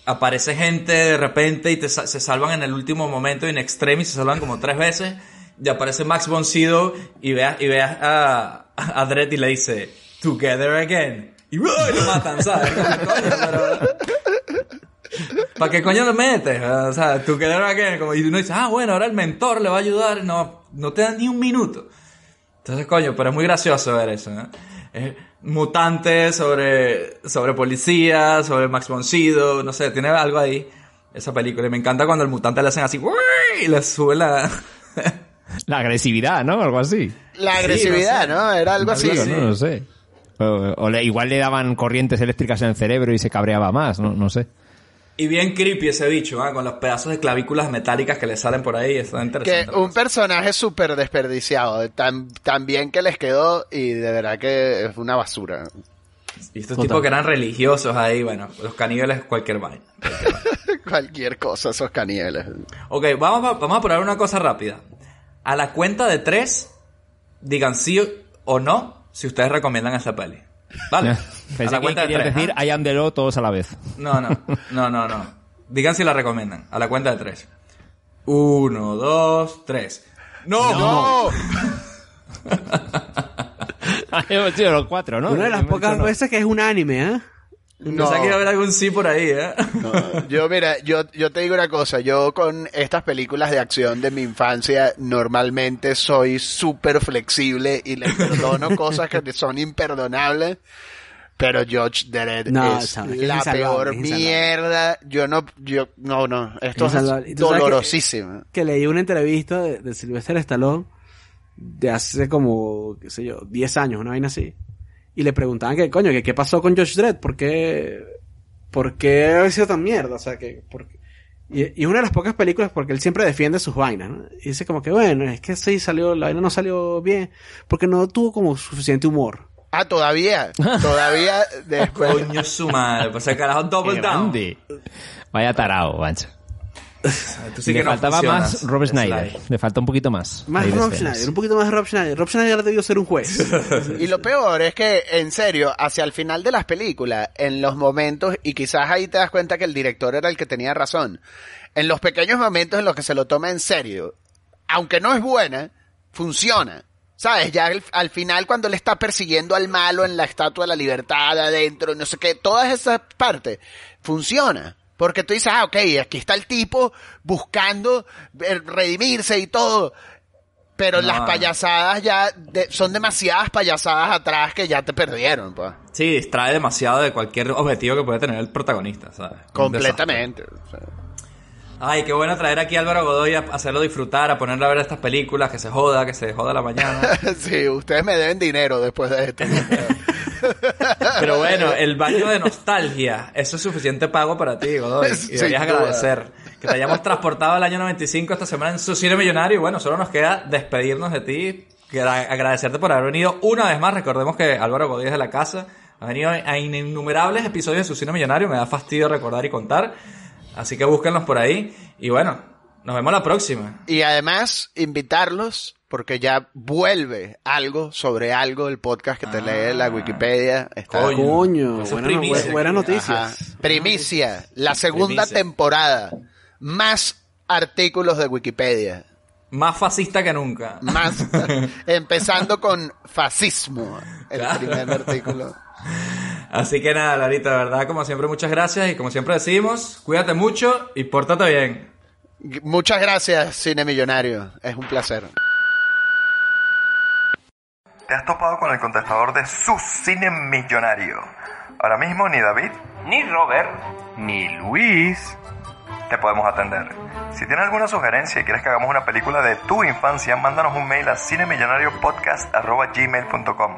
aparece gente de repente y te se salvan en el último momento in extremis, se salvan como tres veces, y aparece Max von Sydow y veas, y veas a, a Dredd y le dice, Together again. Y, lo matan, ¿sabes? Pero- ¿Para qué coño lo metes? O sea, tú quedas que como y uno dice, ah, bueno, ahora el mentor le va a ayudar. No, no te dan ni un minuto. Entonces, coño, pero es muy gracioso ver eso, ¿no? Es mutantes sobre, sobre policías, sobre Max von Sydow, no sé, tiene algo ahí, esa película. Y me encanta cuando el mutante le hacen así, ¡uy! y le sube la... La agresividad, ¿no? Algo así. La Sí, agresividad, no ¿no? sé. Era algo así. Digo, no, no sé. O, o le- igual le daban corrientes eléctricas en el cerebro y se cabreaba más, no, no sé. Y bien creepy ese bicho, ¿ah? con los pedazos de clavículas metálicas que le salen por ahí, está Que interesante. un personaje súper desperdiciado, tan, tan bien que les quedó y de verdad que es una basura. Y estos Total. tipos que eran religiosos ahí, bueno, los caníbales, cualquier vaina. Cualquier cosa, esos canieles. Ok, vamos a, vamos a probar una cosa rápida. A la cuenta de tres, digan sí o no si ustedes recomiendan esta peli. ¿Vale? a la que cuenta de tres. decir. I am the law todos a la vez. No, no, no, no, no. Digan si la recomiendan. A la cuenta de tres. Uno, dos, tres. ¡No! ¡No! Hemos sido los cuatro, ¿no? Una de las pocas veces que es un anime, ¿eh? Pensaba que iba a haber algún sí por ahí, ¿eh? No, yo, mira, yo, yo te digo una cosa, yo con estas películas de acción de mi infancia normalmente soy súper flexible y le perdono cosas que son imperdonables, pero George Dredd No, es sabes, es la peor es mierda. Yo no, yo, no, no, esto es Insalvable. ¿Y tú sabes que- dolorosísimo. Que leí una entrevista de, de Sylvester Stallone de hace como, qué sé yo, 10 años, una vaina así. Y le preguntaban que, coño, que qué pasó con Josh Dredd, ¿por qué, por qué ha sido tan mierda? O sea, que, por qué? y, y una de las pocas películas porque él siempre defiende sus vainas, ¿no? Y dice como que, bueno, es que sí salió, la vaina no salió bien, porque no tuvo como suficiente humor. Ah, todavía, todavía después. Coño su madre, pues el carajo double down. Vaya tarao, mancha. Tú sí Le que no faltaba más Rob Schneider. Le falta un poquito más. Más ahí Rob. Schneider, un poquito más Rob Schneider. Rob Schneider debió ser un juez. Y lo peor es que, en serio, hacia el final de las películas, en los momentos, y quizás ahí te das cuenta que el director era el que tenía razón, en los pequeños momentos en los que se lo toma en serio, aunque no es buena, funciona. ¿Sabes? Ya al, al final cuando él está persiguiendo al malo en la Estatua de la Libertad adentro, no sé qué, todas esas partes, funciona. Porque tú dices, ah, ok, aquí está el tipo buscando eh, redimirse y todo. Pero No. las payasadas ya de- son demasiadas payasadas atrás que ya te perdieron, pues. Sí, distrae demasiado de cualquier objetivo que puede tener el protagonista, ¿sabes? Completamente. o sea. Ay, qué bueno traer aquí a Álvaro Godoy a hacerlo disfrutar, a ponerle a ver estas películas, que se joda, que se joda la mañana. sí, ustedes me deben dinero después de esto. Pero bueno, el baño de nostalgia, eso es suficiente pago para ti, Godoy. Y deberías agradecer que te hayamos transportado al año 95 esta semana en su cine millonario. Y bueno, solo nos queda despedirnos de ti, agradecerte por haber venido una vez más. Recordemos que Álvaro Godoy es de la casa. Ha venido a innumerables episodios de su cine millonario. Me da fastidio recordar y contar. Así que búsquenlos por ahí. Y bueno, nos vemos la próxima. Y además, invitarlos, porque ya vuelve algo sobre algo, el podcast que te lee la Wikipedia. Está Coño. Coño, Eso es buena- primicia. Ajá. noticias. Primicia, la segunda Primicia. temporada. Más artículos de Wikipedia. más fascista que nunca. Más, empezando con fascismo, el Claro. primer artículo. Así que nada, Larita, de verdad, como siempre, muchas gracias y como siempre decimos, cuídate mucho y pórtate bien. Muchas gracias, Cine Millonario. Es un placer. Te has topado con el contestador de su cine millonario. Ahora mismo ni David, ni Robert, ni Luis te podemos atender. Si tienes alguna sugerencia y quieres que hagamos una película de tu infancia, mándanos un mail a cinemillonariopodcast.gmail.com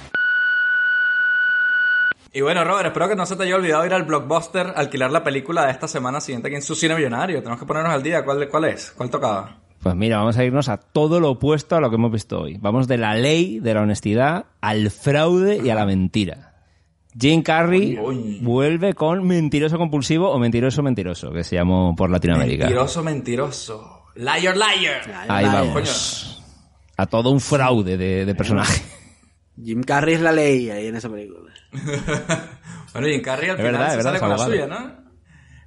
Y bueno, Robert, espero que no se te haya olvidado ir al blockbuster a alquilar la película de esta semana siguiente aquí en su cine millonario. Tenemos que ponernos al día. ¿Cuál, cuál es? ¿Cuál tocaba? Pues mira, vamos a irnos a todo lo opuesto a lo que hemos visto hoy. Vamos de la ley, de la honestidad, al fraude y a la mentira. Jim Carrey vuelve con Mentiroso Compulsivo o Mentiroso Mentiroso, que se llamó por Latinoamérica. Mentiroso, mentiroso. Liar, liar. Ahí Liar. vamos. A todo un fraude de, de personaje. Jim Carrey es la ley ahí en esa película. Bueno, Jim Carrey al final verdad, se sale con la suya, ¿no?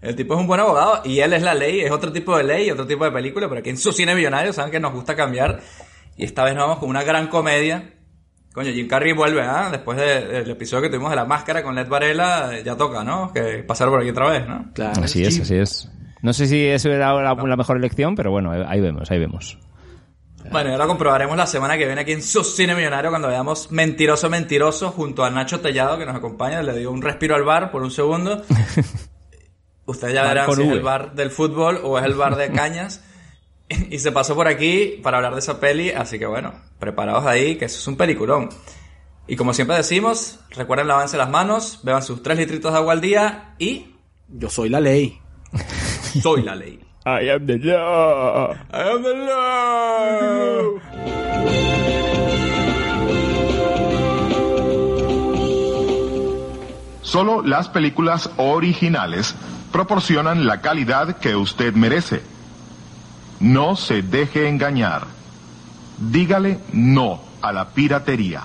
El tipo es un buen abogado y él es la ley, es otro tipo de ley, otro tipo de película, pero aquí en su cine millonario saben que nos gusta cambiar y esta vez nos vamos con una gran comedia. Coño, Jim Carrey vuelve, ¿ah? Después de- del episodio que tuvimos de la máscara con Led Varela, ya toca, ¿no? Que pasar por aquí otra vez, ¿no? Así es, así es. No sé si eso era la, la mejor elección, pero bueno, ahí vemos, ahí vemos. Bueno, y ahora comprobaremos la semana que viene aquí en su cine millonario cuando veamos Mentiroso Mentiroso junto a Nacho Tellado que nos acompaña. Le dio un respiro al bar por un segundo. Ustedes ya verán si es el bar del fútbol o es el bar de cañas. y se pasó por aquí para hablar de esa peli, así que bueno, preparados ahí, que eso es un peliculón. Y como siempre decimos, recuerden lavarse las manos, beban sus 3 litritos de agua al día y... Yo soy la ley. Soy la ley. I am the law. I am the law. Solo las películas originales proporcionan la calidad que usted merece. No se deje engañar. Dígale no a la piratería.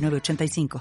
906985.